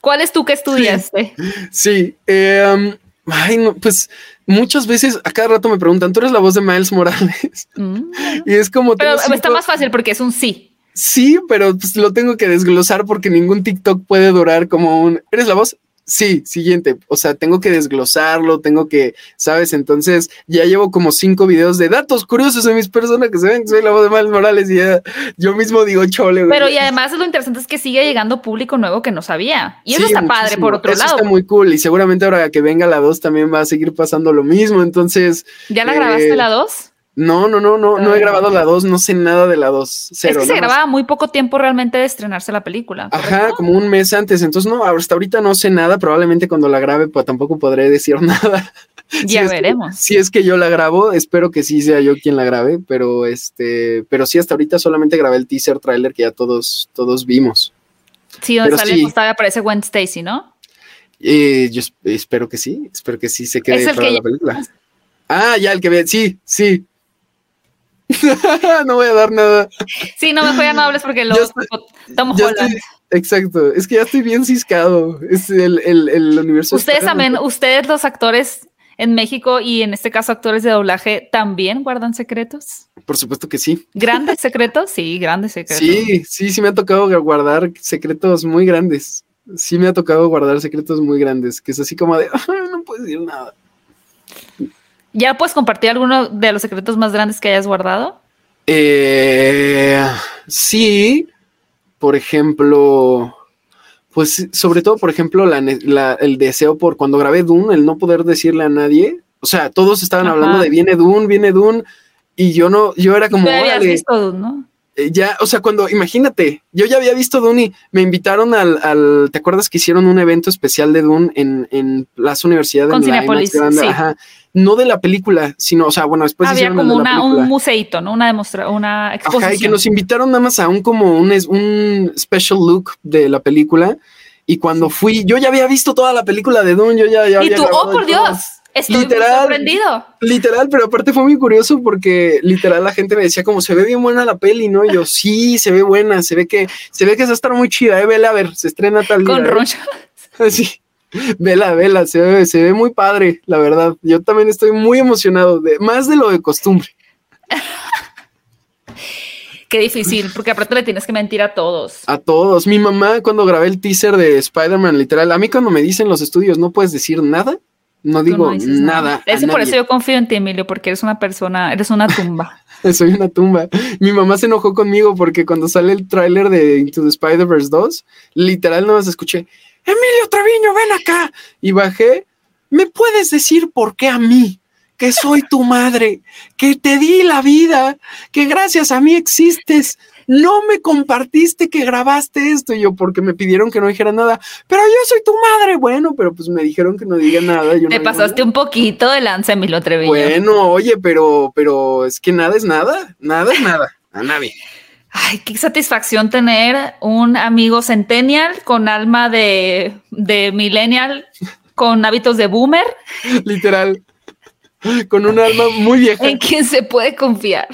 ¿Cuál es tú que estudiaste? Sí, eh, Ay, no, pues muchas veces a cada rato me preguntan, ¿tú eres la voz de Miles Morales? Mm. y es como... Pero está más fácil porque es un sí. Sí, pero pues lo tengo que desglosar porque ningún TikTok puede durar como un... ¿Eres la voz? Sí, siguiente. O sea, tengo que desglosarlo, tengo que, ¿sabes? Entonces ya llevo como cinco videos de datos curiosos de mis personas que se ven que soy la voz de Miles Morales y ya yo mismo digo chole. Pero y además lo interesante es que sigue llegando público nuevo que no sabía. Y eso está padre por otro eso lado. Está muy cool y seguramente ahora que venga la 2 también va a seguir pasando lo mismo. Entonces. ¿Ya la grabaste eh, la 2? No, no, no, no, no he ah. grabado la 2, no sé nada de la 2. Es que se grababa muy poco tiempo realmente de estrenarse la película. Ajá, como un mes antes. Entonces, no, hasta ahorita no sé nada. Probablemente cuando la grabe, pues tampoco podré decir nada. Ya veremos. si es que yo la grabo, espero que sí sea yo quien la grabe, pero este, pero sí, hasta ahorita solamente grabé el teaser trailer que ya todos, todos vimos. Sí, donde sale sí. aparece Gwen Stacy, ¿no? Eh, yo espero que sí, espero que sí se quede ¿Es la película. Ah, ya el que ve, sí, sí. no voy a dar nada. Sí, no, mejor ya no hables porque lo estamos Exacto, es que ya estoy bien ciscado. Es el, el, el universo. Ustedes también, ustedes los actores en México y en este caso actores de doblaje también guardan secretos? Por supuesto que sí. ¿Grandes secretos? Sí, grandes secretos. Sí, sí, sí me ha tocado guardar secretos muy grandes. Sí me ha tocado guardar secretos muy grandes, que es así como de, no puedes decir nada. ¿Ya puedes compartir alguno de los secretos más grandes que hayas guardado? Eh, sí, por ejemplo, pues sobre todo, por ejemplo, el deseo por cuando grabé Dune, el no poder decirle a nadie. O sea, todos estaban hablando de viene Dune, viene Dune, y yo no, yo era como. Ya visto Dune, ¿no? Eh, ya, o sea, cuando, imagínate, yo ya había visto Dune y me invitaron al, ¿te acuerdas que hicieron un evento especial de Dune en, en Plaza Universidad de sí. Ajá, no de la película, sino, o sea, bueno, después había como una, un museito, ¿no? Una demostración, una exposición. Ajá, y que nos invitaron nada más a un como un, un special look de la película. Y cuando fui, yo ya había visto toda la película de Dune, yo ya, ya Y tú, oh por Dios, estoy literal, sorprendido. Literal, pero aparte fue muy curioso porque literal la gente me decía como se ve bien buena la peli, ¿no? Y yo, sí, se ve buena, se ve que, se ve que se va a estar muy chida, eh, vela a ver, se estrena tal día. Con ¿eh? Sí. Vela, vela, se ve, se ve muy padre, la verdad. Yo también estoy muy emocionado, de, más de lo de costumbre. Qué difícil, porque aparte le tienes que mentir a todos. A todos. Mi mamá, cuando grabé el teaser de Spider-Man, literal, a mí cuando me dicen los estudios no puedes decir nada, no digo nada. Eso por eso yo confío en ti, Emilio, porque eres una persona, eres una tumba. Soy una tumba. Mi mamá se enojó conmigo porque cuando sale el tráiler de Into the Spider-Verse 2, literal no más escuché, Emilio Treviño, ven acá. Y bajé, ¿me puedes decir por qué a mí? que soy tu madre, que te di la vida, que gracias a mí existes. No me compartiste que grabaste esto. Y yo, porque me pidieron que no dijera nada. Pero yo soy tu madre. Bueno, pero pues me dijeron que no diga nada. Te pasaste un poquito de lanza, Emilio Treviño. Bueno, oye, pero, pero es que nada es nada. Nada es nada. A nadie. Ay, qué satisfacción tener un amigo centennial con alma de, de millennial, con hábitos de boomer. Literal con un alma muy vieja. En quien se puede confiar.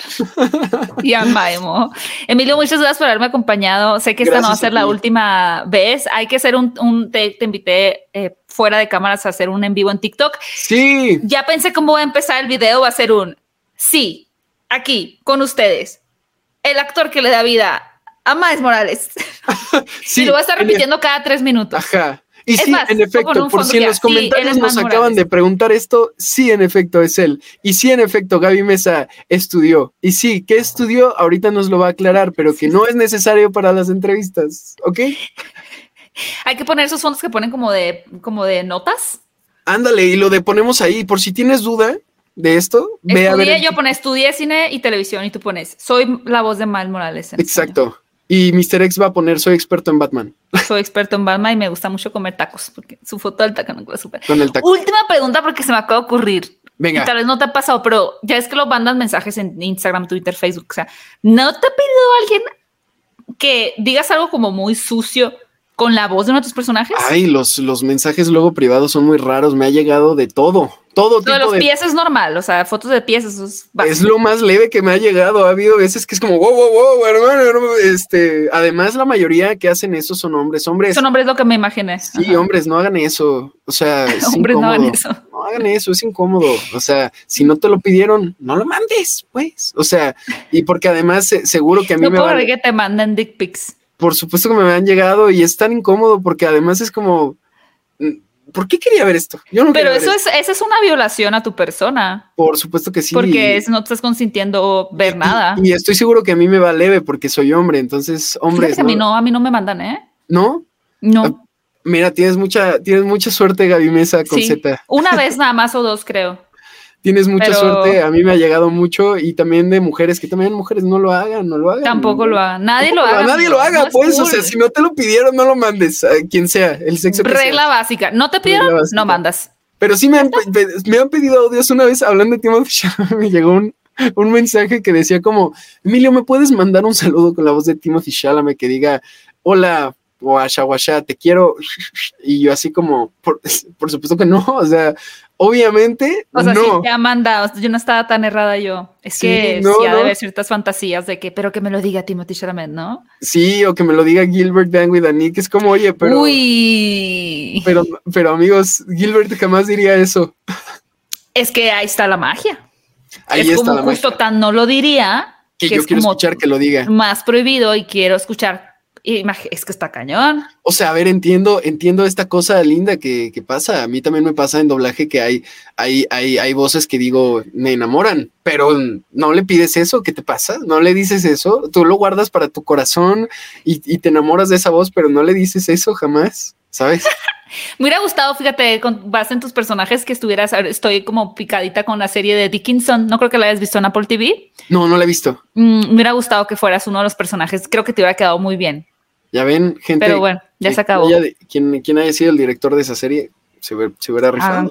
y Emo. Emilio, muchas gracias por haberme acompañado. Sé que esta no va a ser la última vez. Hay que hacer un, un te, invité eh, fuera de cámaras a hacer un en vivo en TikTok. Sí. Ya pensé cómo va a empezar el video. Va a ser un sí, aquí, con ustedes. El actor que le da vida a Maes Morales. sí, y lo va a estar repitiendo cada tres minutos. Ajá. Y sí, en efecto, por si en los comentarios nos acaban de preguntar esto, sí, en efecto, es él. Y sí, en efecto, Gaby Mesa estudió. Y sí, ¿qué estudió? Ahorita nos lo va a aclarar, pero que no es necesario para las entrevistas, ¿ok? Hay que poner esos fondos que ponen como de, como de notas. Ándale, y lo de ponemos ahí, por si tienes duda, de esto, ve a ver. Yo pone estudié cine y televisión y tú pones, soy la voz de Mal Morales. Exacto. Y Mr. X va a poner, soy experto en Batman. Soy experto en Batman y me gusta mucho comer tacos, porque su foto del taco no la super. Última pregunta porque se me acaba de ocurrir. Venga. tal vez no te ha pasado, pero ya es que lo mandan mensajes en Instagram, Twitter, Facebook. O sea, ¿no te ha pedido alguien que digas algo como muy sucio con la voz de uno de tus personajes? Ay, los, los mensajes luego privados son muy raros. Me ha llegado de todo todo tipo de los pies es normal, o sea, fotos de pies es Es lo más leve que me ha llegado. Ha habido veces que es como, wow, wow, wow, hermano, Este, además, la mayoría que hacen eso son hombres. Hombres. Son hombres lo que me imaginé. Sí, hombres, no hagan eso. O sea, hombres no hagan eso. No hagan eso, es incómodo. O sea, si no te lo pidieron, no lo mandes, pues. O sea, y porque además seguro que a mí no me puedo que te manden dick pics. Por supuesto que me han llegado y es tan incómodo porque además es como ¿Por qué quería ver esto? Yo no Pero eso es, esa es una violación a tu persona. Por supuesto que sí. Porque no te estás consintiendo ver nada. Y, estoy seguro que a mí me va leve porque soy hombre. Entonces, hombres. ¿no? A mí no, a mí no me mandan, ¿eh? ¿No? No. Ah, mira, tienes mucha, tienes mucha suerte, Gaby Mesa, con sí. Z. Una vez nada más o dos, creo. Tienes mucha suerte, a mí me ha llegado mucho y también de mujeres, que también mujeres no lo hagan, no lo hagan. Tampoco lo hagan, nadie lo haga. Nadie lo haga, pues, o sea, si no te lo pidieron, no lo mandes, a quien sea, el sexo. Regla básica, no te pidieron, no mandas. Pero sí me han, me han pedido audios una vez hablando de Timothy me llegó un, un mensaje que decía como, Emilio, ¿me puedes mandar un saludo con la voz de Timothy Chalamet que diga, hola, guasha, guasha, te quiero. Y yo así como, por, por supuesto que no, o sea, Obviamente, o sea, no. sí, Amanda, yo no estaba tan errada yo. Es que sí, ha de haber ciertas fantasías de que, pero que me lo diga Timothy Chalamet, ¿no? Sí, o que me lo diga Gilbert Dani, que es como, oye, pero. Uy. Pero, pero amigos, Gilbert jamás diría eso. Es que ahí está la magia. Ahí es está como la justo magia. tan no lo diría. Que, yo quiero escuchar que lo diga. Más prohibido y quiero escuchar es que está cañón. O sea, a ver, entiendo, entiendo esta cosa linda que, que, pasa. A mí también me pasa en doblaje que hay, hay, hay, hay voces que digo, me enamoran, pero no le pides eso, ¿qué te pasa? No le dices eso, tú lo guardas para tu corazón y, y te enamoras de esa voz, pero no le dices eso jamás, ¿sabes? Me hubiera gustado, fíjate, con base en tus personajes que estuvieras, estoy como picadita con la serie de Dickinson, no creo que la hayas visto en Apple TV. No, no la he visto. Mm, me hubiera gustado que fueras uno de los personajes, creo que te hubiera quedado muy bien. Ya ven, gente. Pero bueno, ya se acabó. Quien, quien haya sido el director de esa serie se, se hubiera rifado.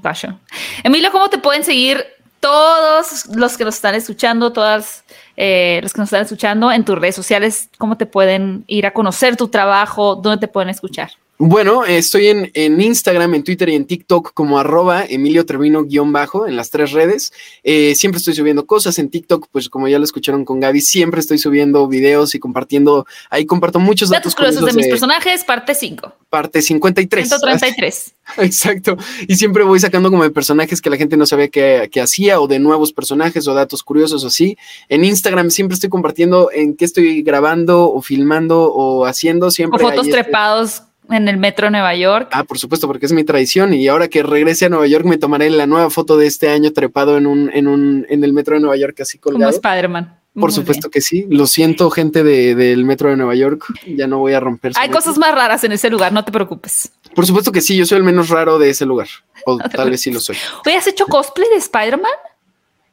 Emilio, ¿cómo te pueden seguir todos los que nos están escuchando, todas eh, los que nos están escuchando en tus redes sociales? ¿Cómo te pueden ir a conocer tu trabajo? ¿Dónde te pueden escuchar? Bueno, estoy en, en, Instagram, en Twitter y en TikTok como arroba Emilio Termino guion bajo en las tres redes. Eh, siempre estoy subiendo cosas en TikTok, pues como ya lo escucharon con Gaby, siempre estoy subiendo videos y compartiendo, ahí comparto muchos datos, datos curiosos de, de, mis personajes, parte 5. Parte 53. 133. Exacto. Y siempre voy sacando como de personajes que la gente no sabía que, que hacía o de nuevos personajes o datos curiosos o así. En Instagram siempre estoy compartiendo en qué estoy grabando o filmando o haciendo siempre. O fotos trepados en el metro de Nueva York. Ah, por supuesto, porque es mi tradición. Y ahora que regrese a Nueva York, me tomaré la nueva foto de este año trepado en un, en un, en el metro de Nueva York, así colgado. Como Spider-Man. Por supuesto bien. que sí. Lo siento, gente de, del metro de Nueva York. Ya no voy a romper. Hay metro. cosas más raras en ese lugar, no te preocupes. Por supuesto que sí. Yo soy el menos raro de ese lugar. O tal vez sí lo soy. Oye, ¿has hecho cosplay de Spider-Man?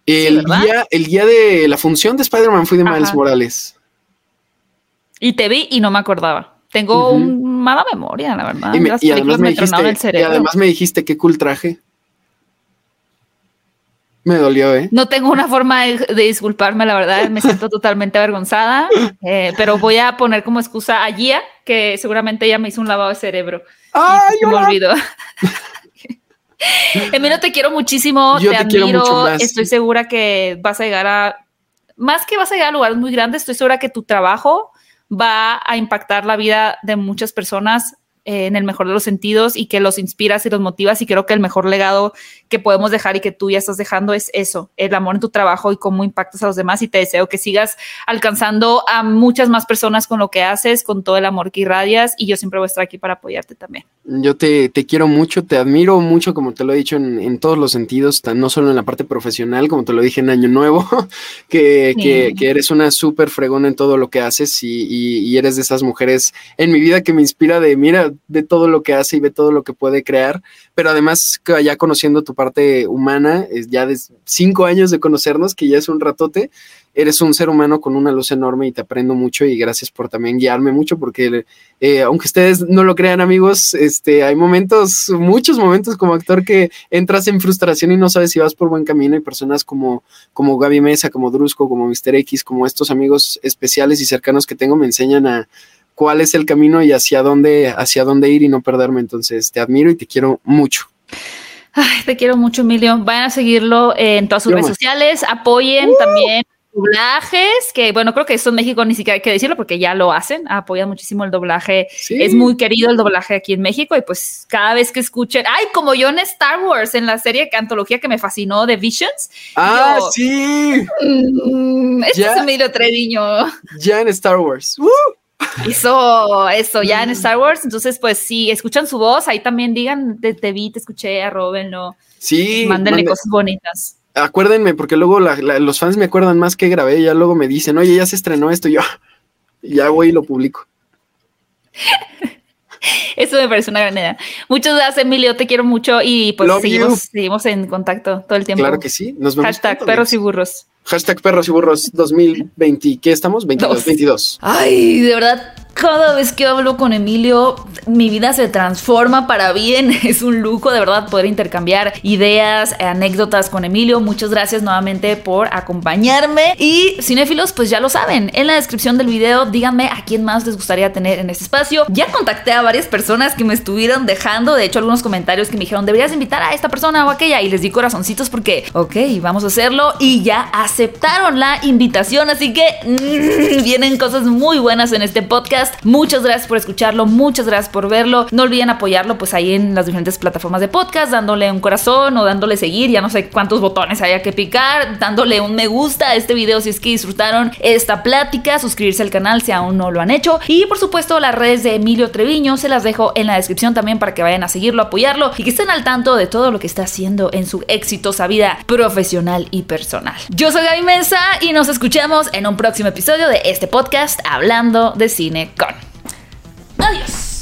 El, sí, día, el día de la función de Spider-Man fui de Miles Ajá. Morales. Y te vi y no me acordaba. Tengo uh -huh. un mala memoria, la verdad. Y, me, y además me, dijiste, el cerebro. y además me dijiste qué cool traje. Me dolió, ¿eh? No tengo una forma de, de disculparme, la verdad, me siento totalmente avergonzada, eh, pero voy a poner como excusa a Gia, que seguramente ella me hizo un lavado de cerebro. ¡Ay, y me olvidó. Emilio, te quiero muchísimo, Yo te, te admiro, quiero mucho más. estoy segura que vas a llegar a, más que vas a llegar a lugares muy grandes, estoy segura que tu trabajo va a impactar la vida de muchas personas eh, en el mejor de los sentidos y que los inspiras y los motivas y creo que el mejor legado que podemos dejar y que tú ya estás dejando es eso, el amor en tu trabajo y cómo impactas a los demás y te deseo que sigas alcanzando a muchas más personas con lo que haces, con todo el amor que irradias y yo siempre voy a estar aquí para apoyarte también. Yo te, te quiero mucho, te admiro mucho, como te lo he dicho en, en todos los sentidos, no solo en la parte profesional, como te lo dije en Año Nuevo, que, sí. que, que eres una súper fregona en todo lo que haces y, y, y eres de esas mujeres en mi vida que me inspira de, mira, de todo lo que hace y ve todo lo que puede crear, pero además ya conociendo tu parte humana, ya de cinco años de conocernos, que ya es un ratote, eres un ser humano con una luz enorme y te aprendo mucho y gracias por también guiarme mucho porque eh, aunque ustedes no lo crean amigos, este, hay momentos, muchos momentos como actor que entras en frustración y no sabes si vas por buen camino y personas como, como Gaby Mesa, como Drusco, como Mr. X, como estos amigos especiales y cercanos que tengo me enseñan a, cuál es el camino y hacia dónde, hacia dónde ir y no perderme. Entonces, te admiro y te quiero mucho. Ay, te quiero mucho, Emilio. Vayan a seguirlo en todas sus Yo redes más. sociales. Apoyen uh. también doblajes, que bueno, creo que esto en México ni siquiera hay que decirlo porque ya lo hacen, apoyan muchísimo el doblaje, sí. es muy querido el doblaje aquí en México y pues cada vez que escuchen, ay, como yo en Star Wars, en la serie antología que me fascinó de Visions. Ah, yo, sí. Este ya, es Emilio Treviño. Ya en Star Wars. ¡Uh! Eso, eso, ya en Star Wars. Entonces, pues si escuchan su voz, ahí también digan, te, te vi, te escuché, arrobenlo. Sí. Mándenle mande. cosas bonitas. Acuérdenme, porque luego la, la, los fans me acuerdan más que grabé, ya luego me dicen, oye, ya se estrenó esto, y yo ya voy y lo publico. Eso me parece una gran idea. Muchas gracias, Emilio. Te quiero mucho y pues seguimos, seguimos, en contacto todo el tiempo. Claro que sí. Nos vemos. Hashtag pronto, perros y burros. Hashtag perros y burros 2020. ¿Qué estamos? 22. 22. Ay, de verdad cada vez que hablo con Emilio, mi vida se transforma para bien. Es un lujo de verdad poder intercambiar ideas, anécdotas con Emilio. Muchas gracias nuevamente por acompañarme. Y cinéfilos, pues ya lo saben. En la descripción del video, díganme a quién más les gustaría tener en este espacio. Ya contacté a varias personas que me estuvieron dejando, de hecho, algunos comentarios que me dijeron, deberías invitar a esta persona o aquella. Y les di corazoncitos porque, ok, vamos a hacerlo. Y ya aceptaron la invitación. Así que vienen cosas muy buenas en este Muchas gracias por escucharlo, muchas gracias por verlo. No olviden apoyarlo pues ahí en las diferentes plataformas de podcast, dándole un corazón o dándole seguir, ya no sé cuántos botones haya que picar, dándole un me gusta a este video si es que disfrutaron esta plática, suscribirse al canal si aún no lo han hecho. Y por supuesto las redes de Emilio Treviño. Se las dejo en la descripción también para que vayan a seguirlo, apoyarlo y que estén al tanto de todo lo que está haciendo en su exitosa vida profesional y personal. Yo soy Gaby Mesa y nos escuchamos en un próximo episodio de este podcast Hablando de Cine con. Adiós.